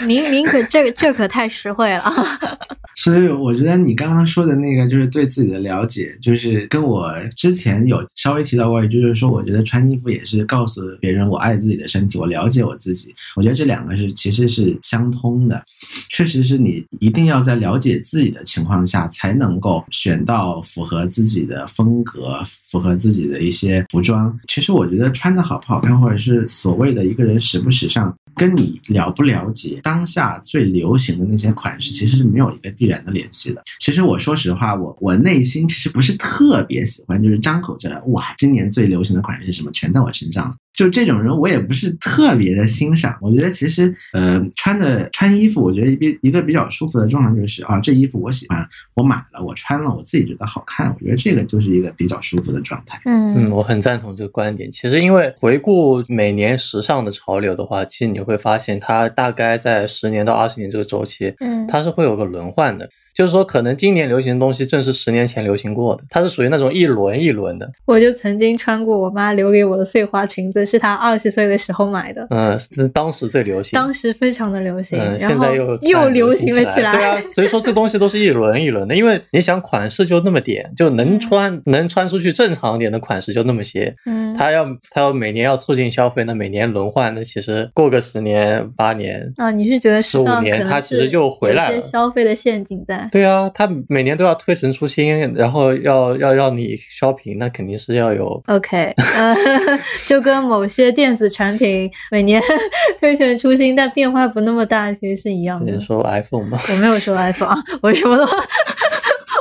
[LAUGHS] 您您可这这可太实惠了。[LAUGHS] 所以我觉得你刚刚说的那个就是对自己的了解，就是跟我之前有稍微提到过，就是说我觉得穿衣服也是告诉别人我爱自己的身体，我了解我自己。我觉得这两个是其实是相通的，确实是你一定要在了解自己的情况下，才能够选到符合自己的风格、符合自己的一些服装。其实我觉得穿的好不好看，或者是所谓的一个人时不时尚。跟你了不了解当下最流行的那些款式，其实是没有一个必然的联系的。其实我说实话，我我内心其实不是特别喜欢，就是张口就来，哇，今年最流行的款式是什么，全在我身上。就这种人，我也不是特别的欣赏。我觉得其实，呃，穿的穿衣服，我觉得一比一个比较舒服的状态就是啊，这衣服我喜欢，我买了，我穿了，我自己觉得好看。我觉得这个就是一个比较舒服的状态。嗯嗯，我很赞同这个观点。其实，因为回顾每年时尚的潮流的话，其实你会发现，它大概在十年到二十年这个周期，嗯，它是会有个轮换的。就是说可能今年流行的东西正是十年前流行过的，它是属于那种一轮一轮的。我就曾经穿过我妈留给我的碎花裙子，是她二十岁的时候买的，嗯，是当时最流行。当时非常的流行，嗯，现在又又流行了起来对啊，所以说这东西都是一轮一轮的，因为你想款式就那么点，就 [LAUGHS] 能穿能穿出去正常点的款式就那么些。嗯，他要他要每年要促进消费，那每年轮换，那其实过个十年八年啊，你是觉得十五年，它其实就回来了，消费的陷阱在。对啊，他每年都要推陈出新，然后要要让你消屏，那肯定是要有。OK，呃，[LAUGHS] 就跟某些电子产品每年 [LAUGHS] 推陈出新，但变化不那么大，其实是一样的。你说 iPhone 吗？我没有说 iPhone 啊，我什么都。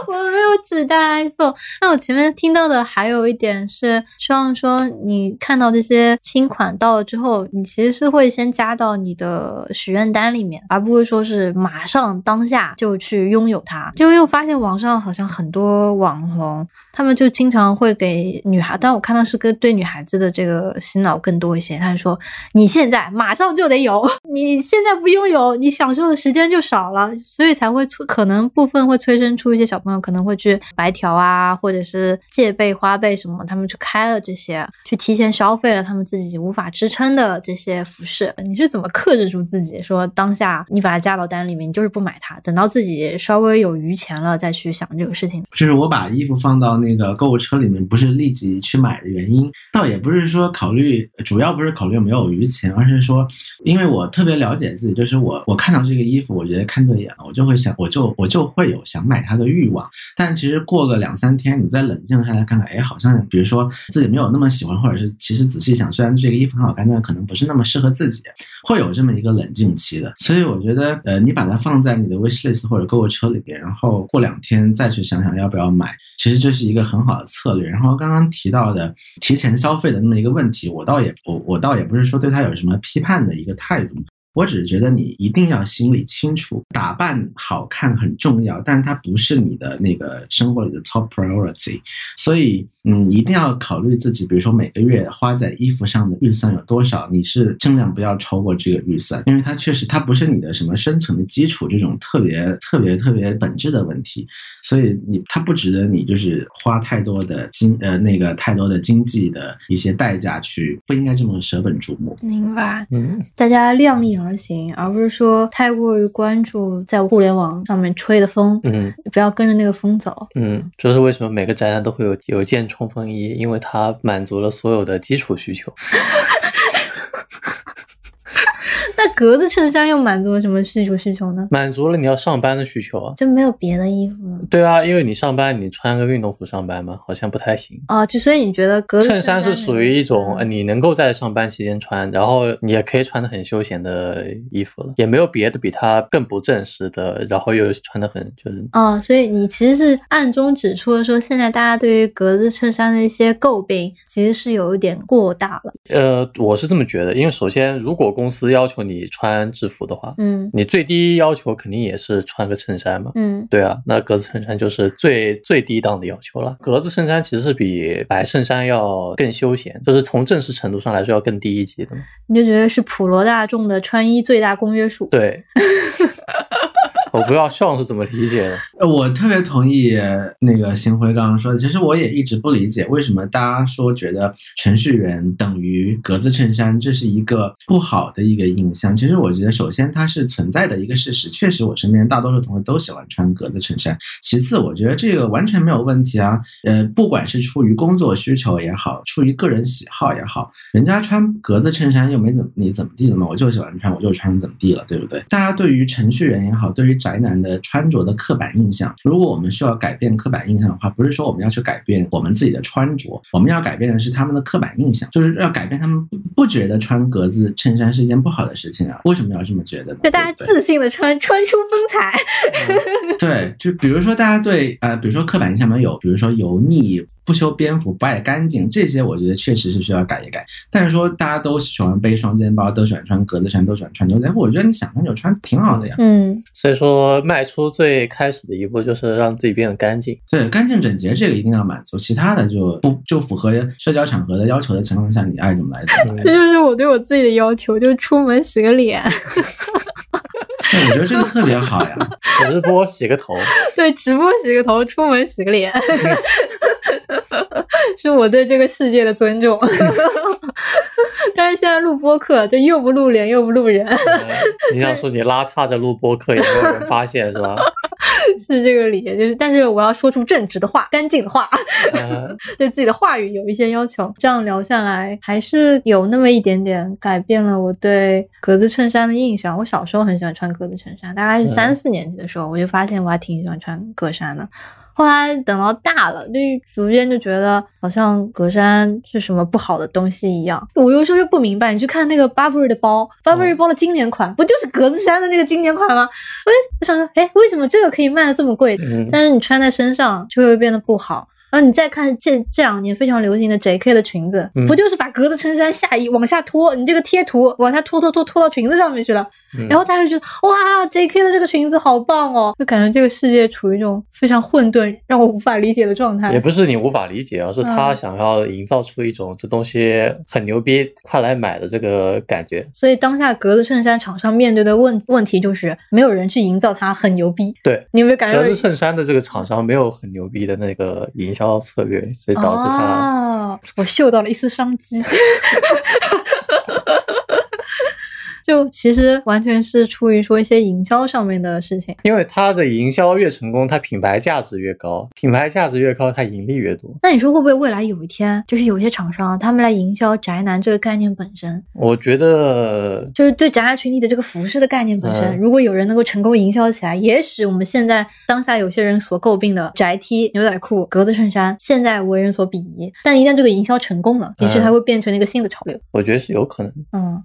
我没有只带 iPhone。那我前面听到的还有一点是，希望说你看到这些新款到了之后，你其实是会先加到你的许愿单里面，而不会说是马上当下就去拥有它。就又发现网上好像很多网红，他们就经常会给女孩，但我看到是跟对女孩子的这个洗脑更多一些。他就说你现在马上就得有，你现在不拥有，你享受的时间就少了，所以才会，可能部分会催生出一些小朋友可能会去白条啊，或者是借呗、花呗什么，他们去开了这些，去提前消费了他们自己无法支撑的这些服饰。你是怎么克制住自己，说当下你把它加到单里面，你就是不买它，等到自己稍微有余钱了再去想这个事情？就是我把衣服放到那个购物车里面，不是立即去买的原因，倒也不是说考虑，主要不是考虑没有余钱，而是说，因为我特别了解自己，就是我我看到这个衣服，我觉得看对眼了，我就会想，我就我就会有想买它的欲望。但其实过个两三天，你再冷静下来看看，哎，好像比如说自己没有那么喜欢，或者是其实仔细想，虽然这个衣服很好看，但可能不是那么适合自己，会有这么一个冷静期的。所以我觉得，呃，你把它放在你的 wish list 或者购物车里边，然后过两天再去想想要不要买，其实这是一个很好的策略。然后刚刚提到的提前消费的那么一个问题，我倒也我我倒也不是说对他有什么批判的一个态度。我只是觉得你一定要心里清楚，打扮好看很重要，但它不是你的那个生活里的 top priority。所以，嗯，一定要考虑自己，比如说每个月花在衣服上的预算有多少，你是尽量不要超过这个预算，因为它确实它不是你的什么生存的基础这种特别特别特别本质的问题。所以你它不值得你就是花太多的经呃那个太多的经济的一些代价去，不应该这么舍本逐末。明白，嗯，大家量力而行，而不是说太过于关注在互联网上面吹的风，嗯不要跟着那个风走。嗯，这是为什么每个宅男都会有有一件冲锋衣，因为它满足了所有的基础需求。[LAUGHS] 那格子衬衫又满足了什么需求需求呢？满足了你要上班的需求啊。就没有别的衣服吗？对啊，因为你上班你穿个运动服上班嘛，好像不太行。啊，就所以你觉得格子衬衫是属于一种你能够在上班期间穿，然后你也可以穿的很休闲的衣服了，也没有别的比它更不正式的，然后又穿的很就是啊，所以你其实是暗中指出了说，现在大家对于格子衬衫的一些诟病，其实是有一点过大了。呃，我是这么觉得，因为首先如果公司要求你穿制服的话，嗯你最低要求肯定也是穿个衬衫嘛。嗯对啊，那格子衬衫就是最最低档的要求了。格子衬衫其实是比白衬衫要更休闲，就是从正式程度上来说要更低一级的嘛。你就觉得是普罗大众的穿衣最大公约数。对，[LAUGHS] 我不知道笑是怎么理解的。[LAUGHS] 呃我特别同意那个星辉刚刚说的，其实我也一直不理解为什么大家说觉得程序员等于格子衬衫，这是一个不好的一个印象。其实我觉得，首先它是存在的一个事实，确实我身边大多数同学都喜欢穿格子衬衫。其次，我觉得这个完全没有问题啊。呃，不管是出于工作需求也好，出于个人喜好也好，人家穿格子衬衫又没怎么你怎么地了嘛，我就喜欢穿，我就穿怎么地了，对不对？大家对于程序员也好，对于宅男的穿着的刻板印象，如果我们需要改变刻板印象的话，不是说我们要去改变我们自己的穿着，我们要改变的是他们的刻板印象，就是要改变他们不不觉得穿格子衬衫是一件不好的事情啊？为什么要这么觉得呢？就大家自信的穿，[LAUGHS] 穿出风采。对，就比如说大家对呃，比如说刻板印象里面有，比如说油腻、不修边幅、不爱干净这些，我觉得确实是需要改一改。但是说大家都喜欢背双肩包，都喜欢穿格子衫，都喜欢穿牛仔裤，我觉得你想穿就穿挺好的呀。嗯，所以说，迈出最开始的一步就是让自己变得干净。对，干净整洁这个一定要满足，其他的就不就符合社交场合的要求的情况下，你爱怎么来怎么来这。就是我对我自己的要求，就是出门洗个脸。对，我觉得这个特别好呀。[LAUGHS] 直播洗个头，对，直播洗个头，出门洗个脸，[LAUGHS] [LAUGHS] 是我对这个世界的尊重。[LAUGHS] 但是现在录播客，就又不露脸又不露人，嗯你想说你邋遢着录播客也没有人发现是吧？[LAUGHS] 是这个理，就是，但是我要说出正直的话，干净的话，嗯对自己的话语有一些要求。这样聊下来，还是有那么一点点改变了我对格子衬衫的印象。我小时候很喜欢穿格子衬衫，大概是三四年级的时候，我就发现我还挺喜欢穿格衫的。后来等到大了，就逐渐就觉得好像格栅是什么不好的东西一样。我有时候又不明白，你去看那个 Burberry 的包，Burberry 包的经典款，不就是格子衫的那个经典款吗？哎，我想说，哎，为什么这个可以卖的这么贵？嗯，但是你穿在身上就会变得不好。然后你再看这这两年非常流行的 J.K. 的裙子，嗯不就是把格子衬衫下衣往下拖，你这个贴图往下拖拖拖拖到裙子上面去了，嗯然后大家就觉得哇，J.K. 的这个裙子好棒哦，就感觉这个世界处于一种非常混沌、让我无法理解的状态也。不是你无法理解，而是他嗯想要营造出一种这东西很牛逼，快来买的这个感觉。所以当下格子衬衫厂商面对的问问题就是没有人去营造它很牛逼。对，你有没有感觉格子衬衫的这个厂商没有很牛逼的那个营销策略，所以导致他哦，我嗅到了一丝商机。[LAUGHS] 就其实完全是出于说一些营销上面的事情。因为它的营销越成功，它品牌价值越高，品牌价值越高，它盈利越多。那你说会不会未来有一天，就是有些厂商他们来营销宅男这个概念本身，我觉得就是对宅男群体的这个服饰的概念本身，嗯如果有人能够成功营销起来，也许我们现在当下有些人所诟病的宅 T、牛仔裤、格子衬衫，现在为人所鄙夷。但一旦这个营销成功了，也许它会变成一个新的潮流。我觉得是有可能。嗯，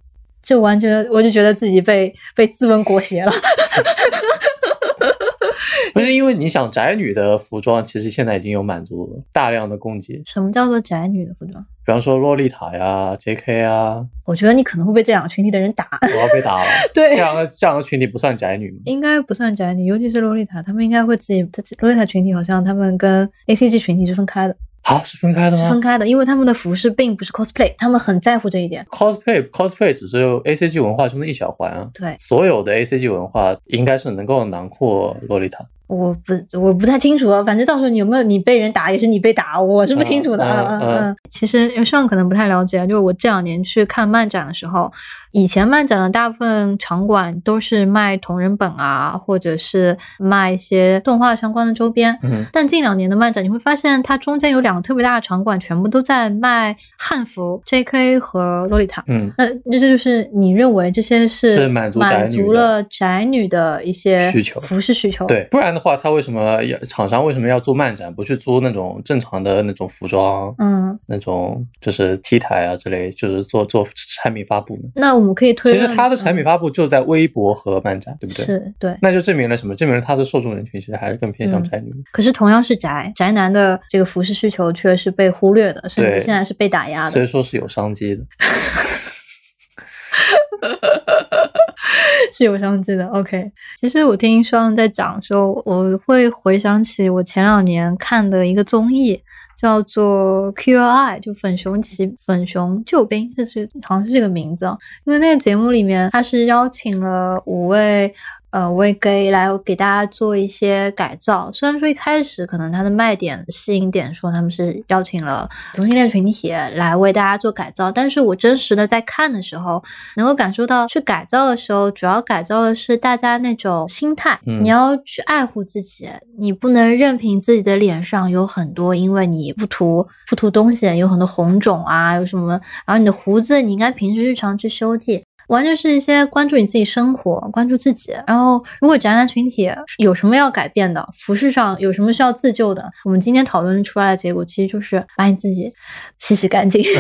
就完全我就觉得自己被被资本裹挟了。不是因为你想宅女的服装，其实现在已经有满足大量的供给，什么叫做宅女的服装？比方说洛丽塔呀、J.K. 啊，我觉得你可能会被这两个群体的人打。我要被打了。[LAUGHS] 对这，两个这两个群体不算宅女吗？应该不算宅女，尤其是洛丽塔，他们应该会自己。洛丽塔群体好像他们跟 A C G 群体是分开的，好，是分开的吗是分开的，因为他们的服饰并不是 cosplay，他们很在乎这一点。？cosplay cosplay 只是 A C G 文化中的一小环啊。对，所有的 A C G 文化应该是能够囊括洛丽塔。我不我不太清楚，反正到时候你有没有你被人打，也是你被打，我是不清楚的。嗯嗯嗯嗯嗯。其实因为上可能不太了解，就是我这两年去看漫展的时候，以前漫展的大部分场馆都是卖同人本啊，或者是卖一些动画相关的周边。嗯，但近两年的漫展，你会发现它中间有两个特别大的场馆，全部都在卖汉服、J.K. 和洛丽塔。嗯，那那这就是你认为这些是是满足宅满足了宅女的一些需求服饰需求。对，不然的话，他为什么要厂商为什么要做漫展，不去租那种正常的那种服装，嗯，那种就是 T 台啊之类，就是做做产品发布呢？那我们可以推，其实它的产品嗯发布就在微博和漫展，对不对？。是对。那就证明了什么？证明了它的受众人群其实还是更偏向嗯宅女。可是同样是宅宅男的这个服饰需求却是被忽略的，甚至现在是被打压的所以。说是有商机的。[LAUGHS] 是有商机的。OK，其实我听双在讲的时候，我会回想起我前两年看的一个综艺，叫做 QI，就粉熊骑粉熊救兵，这是好像是这个名字啊。因为那个节目里面，他是邀请了五位。呃，五位 gay 来给大家做一些改造。虽然说一开始可能它的卖点、吸引点说他们是邀请了同性恋群体来为大家做改造，但是我真实的在看的时候，能够感受到去改造的时候，主要改造的是大家那种心态。嗯你要去爱护自己，你不能任凭自己的脸上有很多，因为你不涂不涂东西，有很多红肿啊，有什么，然后你的胡子你应该平时日常去修剃。完全是一些关注你自己生活、关注自己。然后，如果宅男群体有什么要改变的，服饰上有什么需要自救的，我们今天讨论出来的结果，其实就是把你自己洗洗干净 [LAUGHS]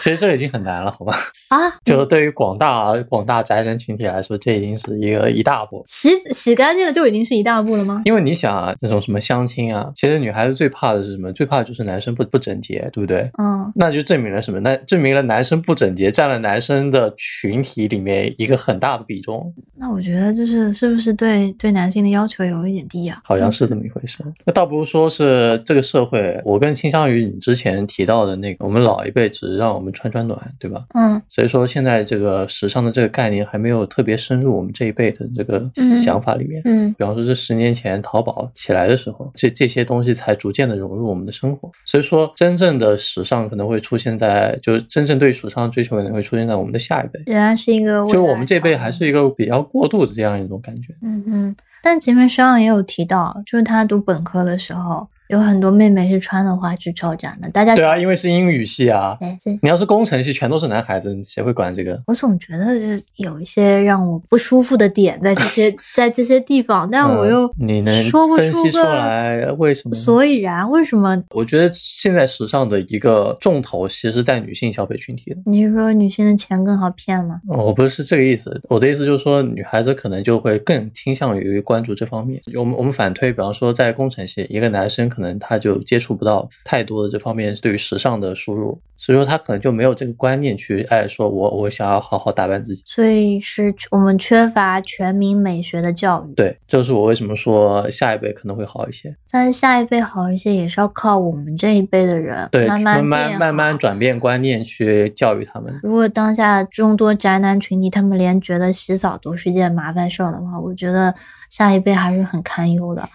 其实这已经很难了，好吧？啊！就是对于广大广大宅男群体来说，这已经是一个一大步。洗洗干净了就已经是一大步了吗？因为你想啊，那种什么相亲啊，其实女孩子最怕的是什么？最怕的就是男生不不整洁，对不对？嗯，那就证明了什么？那证明了男生不整洁占了男生的群体里面一个很大的比重，那我觉得就是是不是对对男性的要求有一点低啊？好像是这么一回事。那倒不如说是这个社会，我更倾向于你之前提到的那个我们老一辈只是让我们穿穿暖，对吧？嗯所以说现在这个时尚的这个概念还没有特别深入我们这一辈的这个嗯想法里面。嗯比方说，这十年前淘宝起来的时候，这这些东西才逐渐的融入我们的生活。所以说，真正的时尚可能会出现在，就是真正对时尚追求可能会出现在我们的下一辈，仍然是一个就是我们这辈还是一个比较过渡的这样一种感觉。嗯嗯，但前面商也有提到，就是他读本科的时候，有很多妹妹是穿的话是超展的，大家对啊，因为是英语系啊。你要是工程系，全都是男孩子，谁会管这个？我总觉得是有一些让我不舒服的点在这些 [LAUGHS] 在这些地方，但我又嗯你能说不分析出来为什么？所以然，为什么？我觉得现在时尚的一个重头其实在女性消费群体的。你是说女性的钱更好骗吗？哦我不是这个意思，我的意思就是说，女孩子可能就会更倾向于关注这方面。我们我们反推，比方说在工程系，一个男生可能他就接触不到太多的这方面对于时尚的输入，所以说他可能就没有这个观念去，哎，说我我想要好好打扮自己。所以是我们缺乏全民美学的教育。对，这就是我为什么说下一辈可能会好一些。但是下一辈好一些，也是要靠我们这一辈的人对，慢慢慢慢慢转变观念去教育他们。如果当下众多宅男群体，他们连觉得洗澡都是一件麻烦事儿的话，我觉得下一辈还是很堪忧的。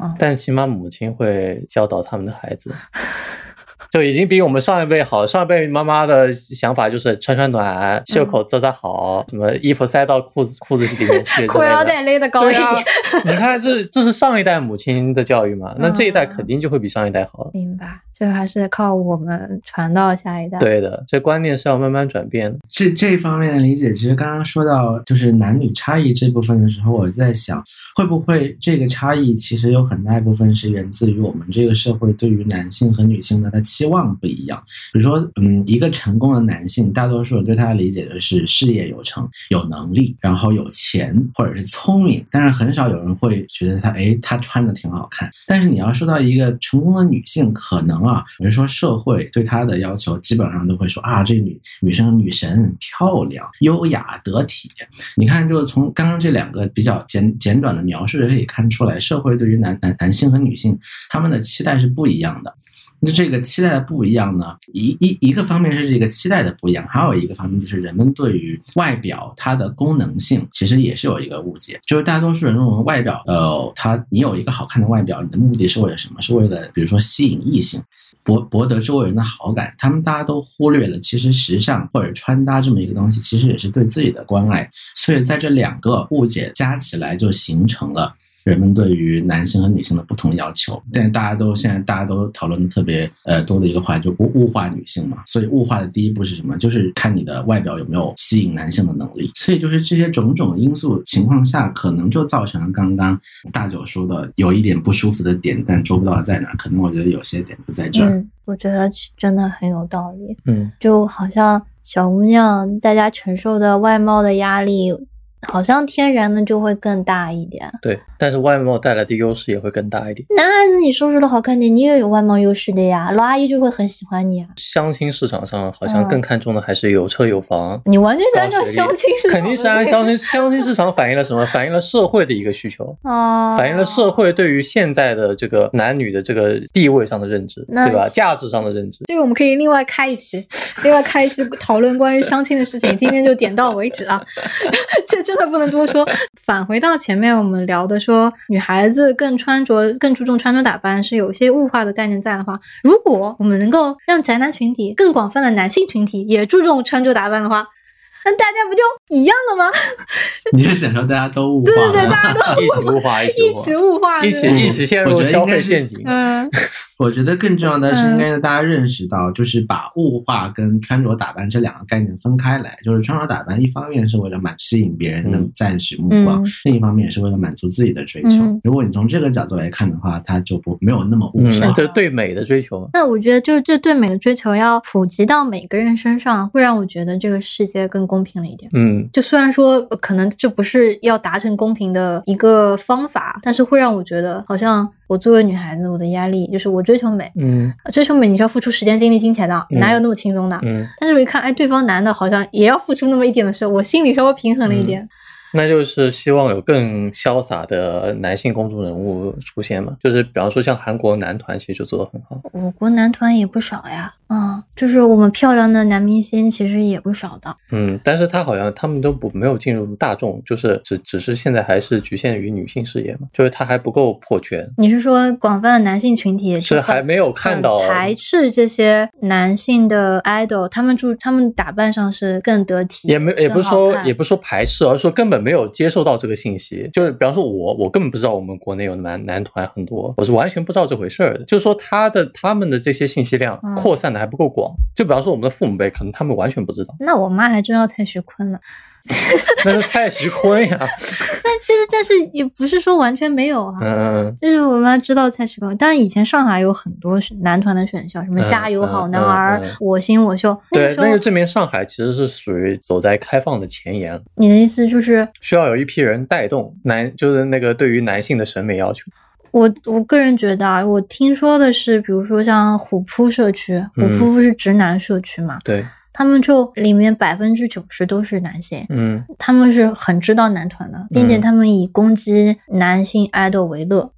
嗯，但起码母亲会教导他们的孩子，[LAUGHS] 就已经比我们上一辈好。上一辈妈妈的想法就是穿穿暖，袖口遮遮好，什么衣服塞到裤子裤子里面去之裤腰。带勒得高一点。，[LAUGHS] 你看这这是上一代母亲的教育嘛？那这一代嗯肯定就会比上一代好了。明白，这还是靠我们传到下一代。，对的，这观念是要慢慢转变的。这这方面的理解，其实刚刚说到就是男女差异这部分的时候，我在想，会不会这个差异其实有很大一部分是源自于我们这个社会对于男性和女性的他期望不一样。比如说，嗯，一个成功的男性，大多数人对他的理解就是事业有成、有能力，然后有钱或者是聪明，但是很少有人会觉得他，哎，他穿的挺好看。但是你要说到一个成功的女性，可能啊，比如说社会对她的要求，基本上都会说啊，这女女生女神漂亮、优雅得体。你看，就是从刚刚这两个比较简简短的描述，就可以看出来，社会对于男男男性和女性他们的期待是不一样的。那这个期待的不一样呢，一一一个方面是这个期待的不一样，还有一个方面就是人们对于外表它的功能性其实也是有一个误解，就是大多数人认为外表，呃，它你有一个好看的外表，你的目的是为了什么？是为了比如说吸引异性。博博得周围人的好感，他们大家都忽略了，其实时尚或者穿搭这么一个东西，其实也是对自己的关爱。所以在这两个误解加起来，就形成了人们对于男性和女性的不同要求。但是大家都现在大家都讨论的特别呃多的一个话题，就物物化女性嘛。所以物化的第一步是什么？就是看你的外表有没有吸引男性的能力。所以就是这些种种因素情况下，可能就造成了刚刚大九说的有一点不舒服的点，但捉不到在哪儿。可能我觉得有些点就在这儿。嗯，我觉得真的很有道理。嗯，就好像小姑娘大家承受的外貌的压力，好像天然的就会更大一点。对。但是外貌带来的优势也会更大一点。男孩子你收拾的好看点，你也有外貌优势的呀，老阿姨就会很喜欢你啊。相亲市场上好像嗯更看重的还是有车有房。你完全是按照相亲市场肯定是按相亲相亲市场反映了什么？反映了社会的一个需求，啊，反映了社会对于现在的这个男女的这个地位上的认知，对吧？价值上的认知。这个我们可以另外开一期，另外开一期讨论关于相亲的事情。今天就点到为止啊，[LAUGHS] 这真的不能多说。返回到前面我们聊的说，女孩子更穿着更注重穿着打扮，是有些物化的概念在的话，如果我们能够让宅男群体更广泛的男性群体也注重穿着打扮的话，那大家不就一样了吗？[LAUGHS] 你是想说大家都物化对对对，大家都一起物化，一起物化 [LAUGHS] 起物化，一起一起陷入消费陷阱。嗯我觉得更重要的是，嗯应该让大家认识到，就是把物化跟穿着打扮这两个概念分开来。就是穿着打扮，一方面是为了满吸引别人的嗯赞许目光，嗯另一方面也是为了满足自己的追求。嗯如果你从这个角度来看的话，它就不没有那么物嗯，化。就是对美的追求。那我觉得，就是这对美的追求要普及到每个人身上，会让我觉得这个世界更公平了一点。嗯，就虽然说呃可能这不是要达成公平的一个方法，但是会让我觉得，好像我作为女孩子，我的压力就是我追求美，嗯追求美你是要付出时间、精力、金钱的，嗯哪有那么轻松的？嗯，但是我一看，哎，对方男的好像也要付出那么一点的时候，我心里稍微平衡了一点。那就是希望有更潇洒的男性公众人物出现嘛，就是比方说像韩国男团，其实就做得很好。我国男团也不少呀，嗯，就是我们漂亮的男明星其实也不少的。嗯，但是他好像他们都不没有进入大众，就是只只是现在还是局限于女性视野嘛，就是他还不够破圈，你是说广泛的男性群体是还没有看到排斥这些男性的 idol，他们就他们打扮上是更得体，也没也不是说也不是说排斥，而是说根本没有接受到这个信息。就是比方说我，我根本不知道我们国内有男男团很多，我是完全不知道这回事儿的。就是说他的他们的这些信息量嗯扩散的还不够广。就比方说我们的父母辈，可能他们完全不知道，那我妈还知道蔡徐坤呢，[LAUGHS] 那是蔡徐坤呀。那其实但是也不是说完全没有啊。嗯，就是我妈知道蔡徐坤，当然以前上海有很多男团的选秀，什么嗯加油好嗯男儿、嗯嗯我行我秀。那个对，时候那就证明上海其实是属于走在开放的前沿。你的意思就是需要有一批人带动男，就是那个对于男性的审美要求。我我个人觉得啊，我听说的是，比如说像虎扑社区，虎嗯扑不是直男社区嘛，对，他们就里面百分之九十都是男性，嗯他们是很知道男团的，并且嗯他们以攻击男性 idol 为乐，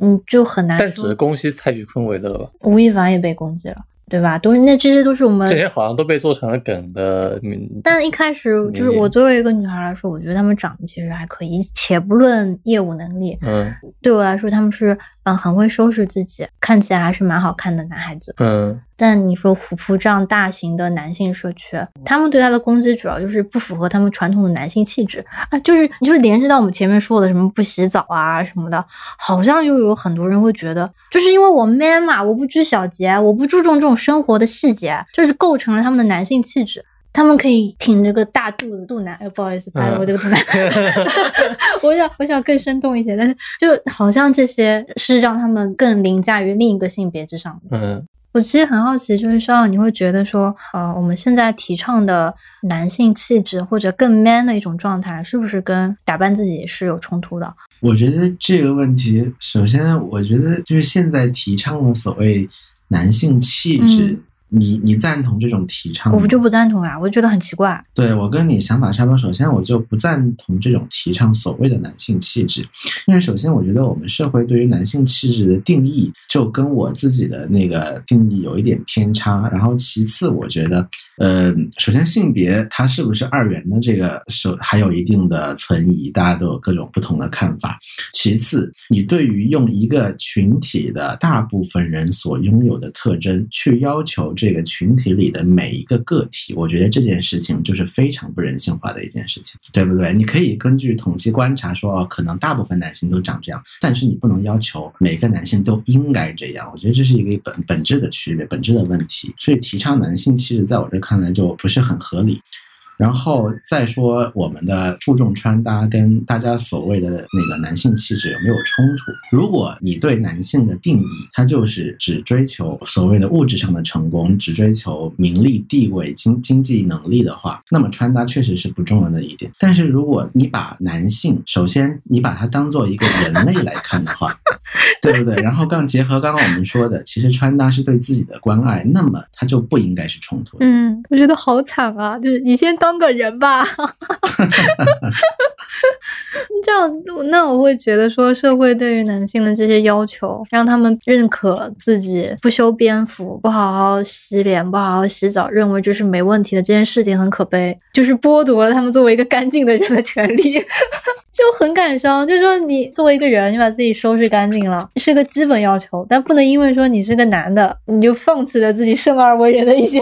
嗯，就很难但只是。攻击蔡徐坤为乐吧，吴亦凡也被攻击了，对吧？都是那这些都是我们这些好像都被做成了梗的。名，但一开始就是我作为一个女孩来说，我觉得他们长得其实还可以，且不论业务能力，嗯对我来说他们是嗯很会收拾自己，看起来还是蛮好看的男孩子。嗯但你说虎扑这样大型的男性社区，他们对他的攻击主要就是不符合他们传统的男性气质啊，就是就是联系到我们前面说的什么不洗澡啊什么的，好像又有很多人会觉得，就是因为我 man 嘛，我不拘小节，我不注重这种生活的细节，就是构成了他们的男性气质。他们可以挺着个大肚子，肚腩，哎，不好意思，拍了我这个肚腩。[LAUGHS] [LAUGHS] 我想，我想更生动一些，但是就好像这些是让他们更凌驾于另一个性别之上的。嗯我其实很好奇，就是说你会觉得说，呃，我们现在提倡的男性气质或者更 man 的一种状态，是不是跟打扮自己是有冲突的？我觉得这个问题，首先我觉得就是现在提倡的所谓男性气质，嗯你你赞同这种提倡吗？我就不赞同啊，我就觉得很奇怪。对我跟你想法差不多。首先，我就不赞同这种提倡所谓的男性气质，因为首先，我觉得我们社会对于男性气质的定义就跟我自己的那个定义有一点偏差。然后，其次，我觉得，呃，首先性别它是不是二元的这个是还有一定的存疑，大家都有各种不同的看法。其次，你对于用一个群体的大部分人所拥有的特征去要求这个群体里的每一个个体，我觉得这件事情就是非常不人性化的一件事情，对不对？你可以根据统计观察说，哦，可能大部分男性都长这样，但是你不能要求每个男性都应该这样。我觉得这是一个本本质的区别，本质的问题。所以提倡男性其实，在我这看来就不是很合理。然后再说我们的注重穿搭跟大家所谓的那个男性气质有没有冲突？如果你对男性的定义，他就是只追求所谓的物质上的成功，只追求名利、地位、经经济能力的话，那么穿搭确实是不重要的一点。但是如果你把男性，首先你把它当做一个人类来看的话，[LAUGHS] 对不对？然后刚结合刚刚我们说的，其实穿搭是对自己的关爱，那么它就不应该是冲突。嗯，我觉得好惨啊！就是你先当当个人吧。[LAUGHS] 这样，那我会觉得说，社会对于男性的这些要求，让他们认可自己不修边幅、不好好洗脸、不好好洗澡，认为这是没问题的，这件事情很可悲，就是剥夺了他们作为一个干净的人的权利，[LAUGHS] 就很感伤。就是说，你作为一个人，你把自己收拾干净了，是个基本要求，但不能因为说你是个男的，你就放弃了自己生而为人的一些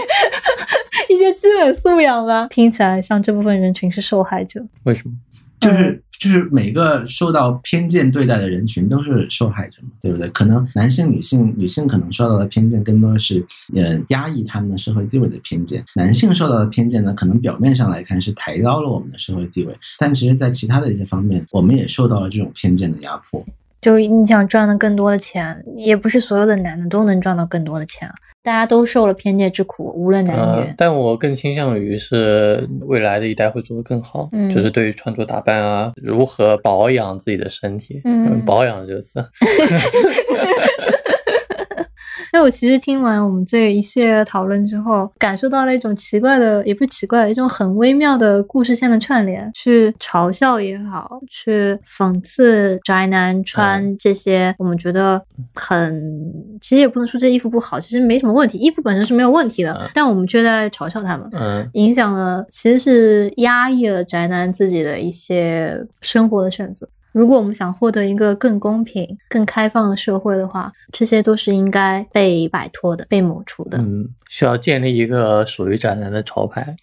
一些基本素养吧。听起来像这部分人群是受害者。为什么？就是就是每个受到偏见对待的人群都是受害者嘛，对不对？可能男性、女性，女性可能受到的偏见更多的是呃压抑他们的社会地位的偏见，男性受到的偏见呢，可能表面上来看是抬高了我们的社会地位，但其实在其他的一些方面，我们也受到了这种偏见的压迫。就是你想赚的更多的钱，也不是所有的男的都能赚到更多的钱啊。大家都受了偏见之苦，无论男女。呃，但我更倾向于是未来的一代会做得更好，嗯就是对于穿着打扮啊，如何保养自己的身体，嗯保养这个词，[LAUGHS] [LAUGHS] 那我其实听完我们这一系列讨论之后，感受到了一种奇怪的，也不是奇怪，一种很微妙的故事线的串联，去嘲笑也好，去讽刺宅男穿这些我们觉得很，其实也不能说这衣服不好，其实没什么问题，衣服本身是没有问题的，嗯但我们却在嘲笑他们。嗯影响了，其实是压抑了宅男自己的一些生活的选择。如果我们想获得一个更公平、更开放的社会的话，这些都是应该被摆脱的、被抹除的，嗯，需要建立一个属于宅男的潮牌。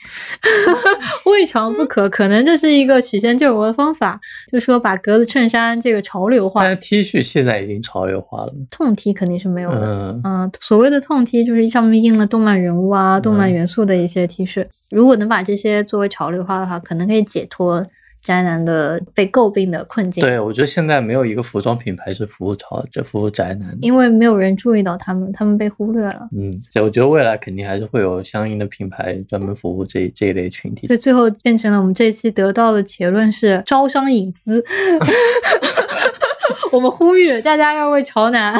[LAUGHS] 未尝不可。可能这是一个曲线救国的方法，就是说把格子衬衫这个潮流化但，是 T 恤现在已经潮流化了。痛 T 肯定是没有的。嗯嗯，所谓的痛 T 就是上面印了动漫人物啊、动漫嗯元素的一些 T 恤。如果能把这些作为潮流化的话，可能可以解脱宅男的被诟病的困境。对，我觉得现在没有一个服装品牌是服务潮，这服务宅男。因为没有人注意到他们，他们被忽略了。嗯，所以我觉得未来肯定还是会有相应的品牌专门服务这这一类群体所。以最后变成了我们这一期得到的结论是招商引资。[LAUGHS] 我们呼吁大家要为潮男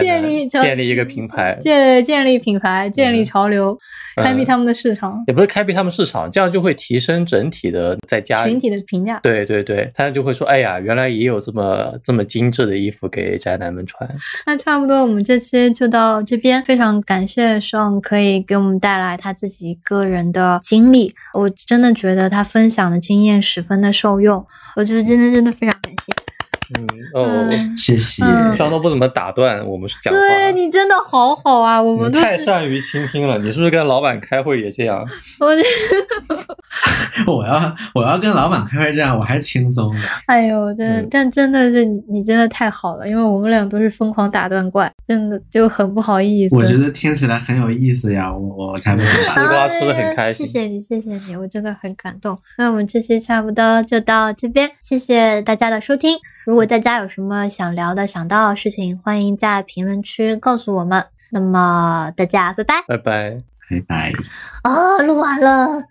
建立建立一个品牌，建建立品牌、建立嗯潮流，开辟他们的市场、也不是开辟他们市场，这样就会提升整体的在家群体的评价。对对对，他就会说，哎呀，原来也有这么这么精致的衣服给宅男们穿。那差不多，我们这期就到这边。非常感谢 Sean 可以给我们带来他自己个人的经历，我真的觉得他分享的经验十分的受用，我觉得真的真的非常感谢。嗯哦，嗯谢谢。嗯双都不怎么打断我们讲话，对你真的好好啊，我们都太善于倾听了。你是不是跟老板开会也这样？我 [LAUGHS] 我要我要跟老板开会这样，我还轻松呢。哎呦，真，嗯但真的是你，你真的太好了，因为我们俩都是疯狂打断怪，真的就很不好意思。我觉得听起来很有意思呀，我我才不会吃。瓜吃的很开心谢谢你，谢谢你，我真的很感动。那我们这期差不多就到这边，谢谢大家的收听。如果大家有什么想聊的、想到的事情，欢迎在评论区告诉我们。那么大家拜拜拜拜。拜拜。啊、录完了。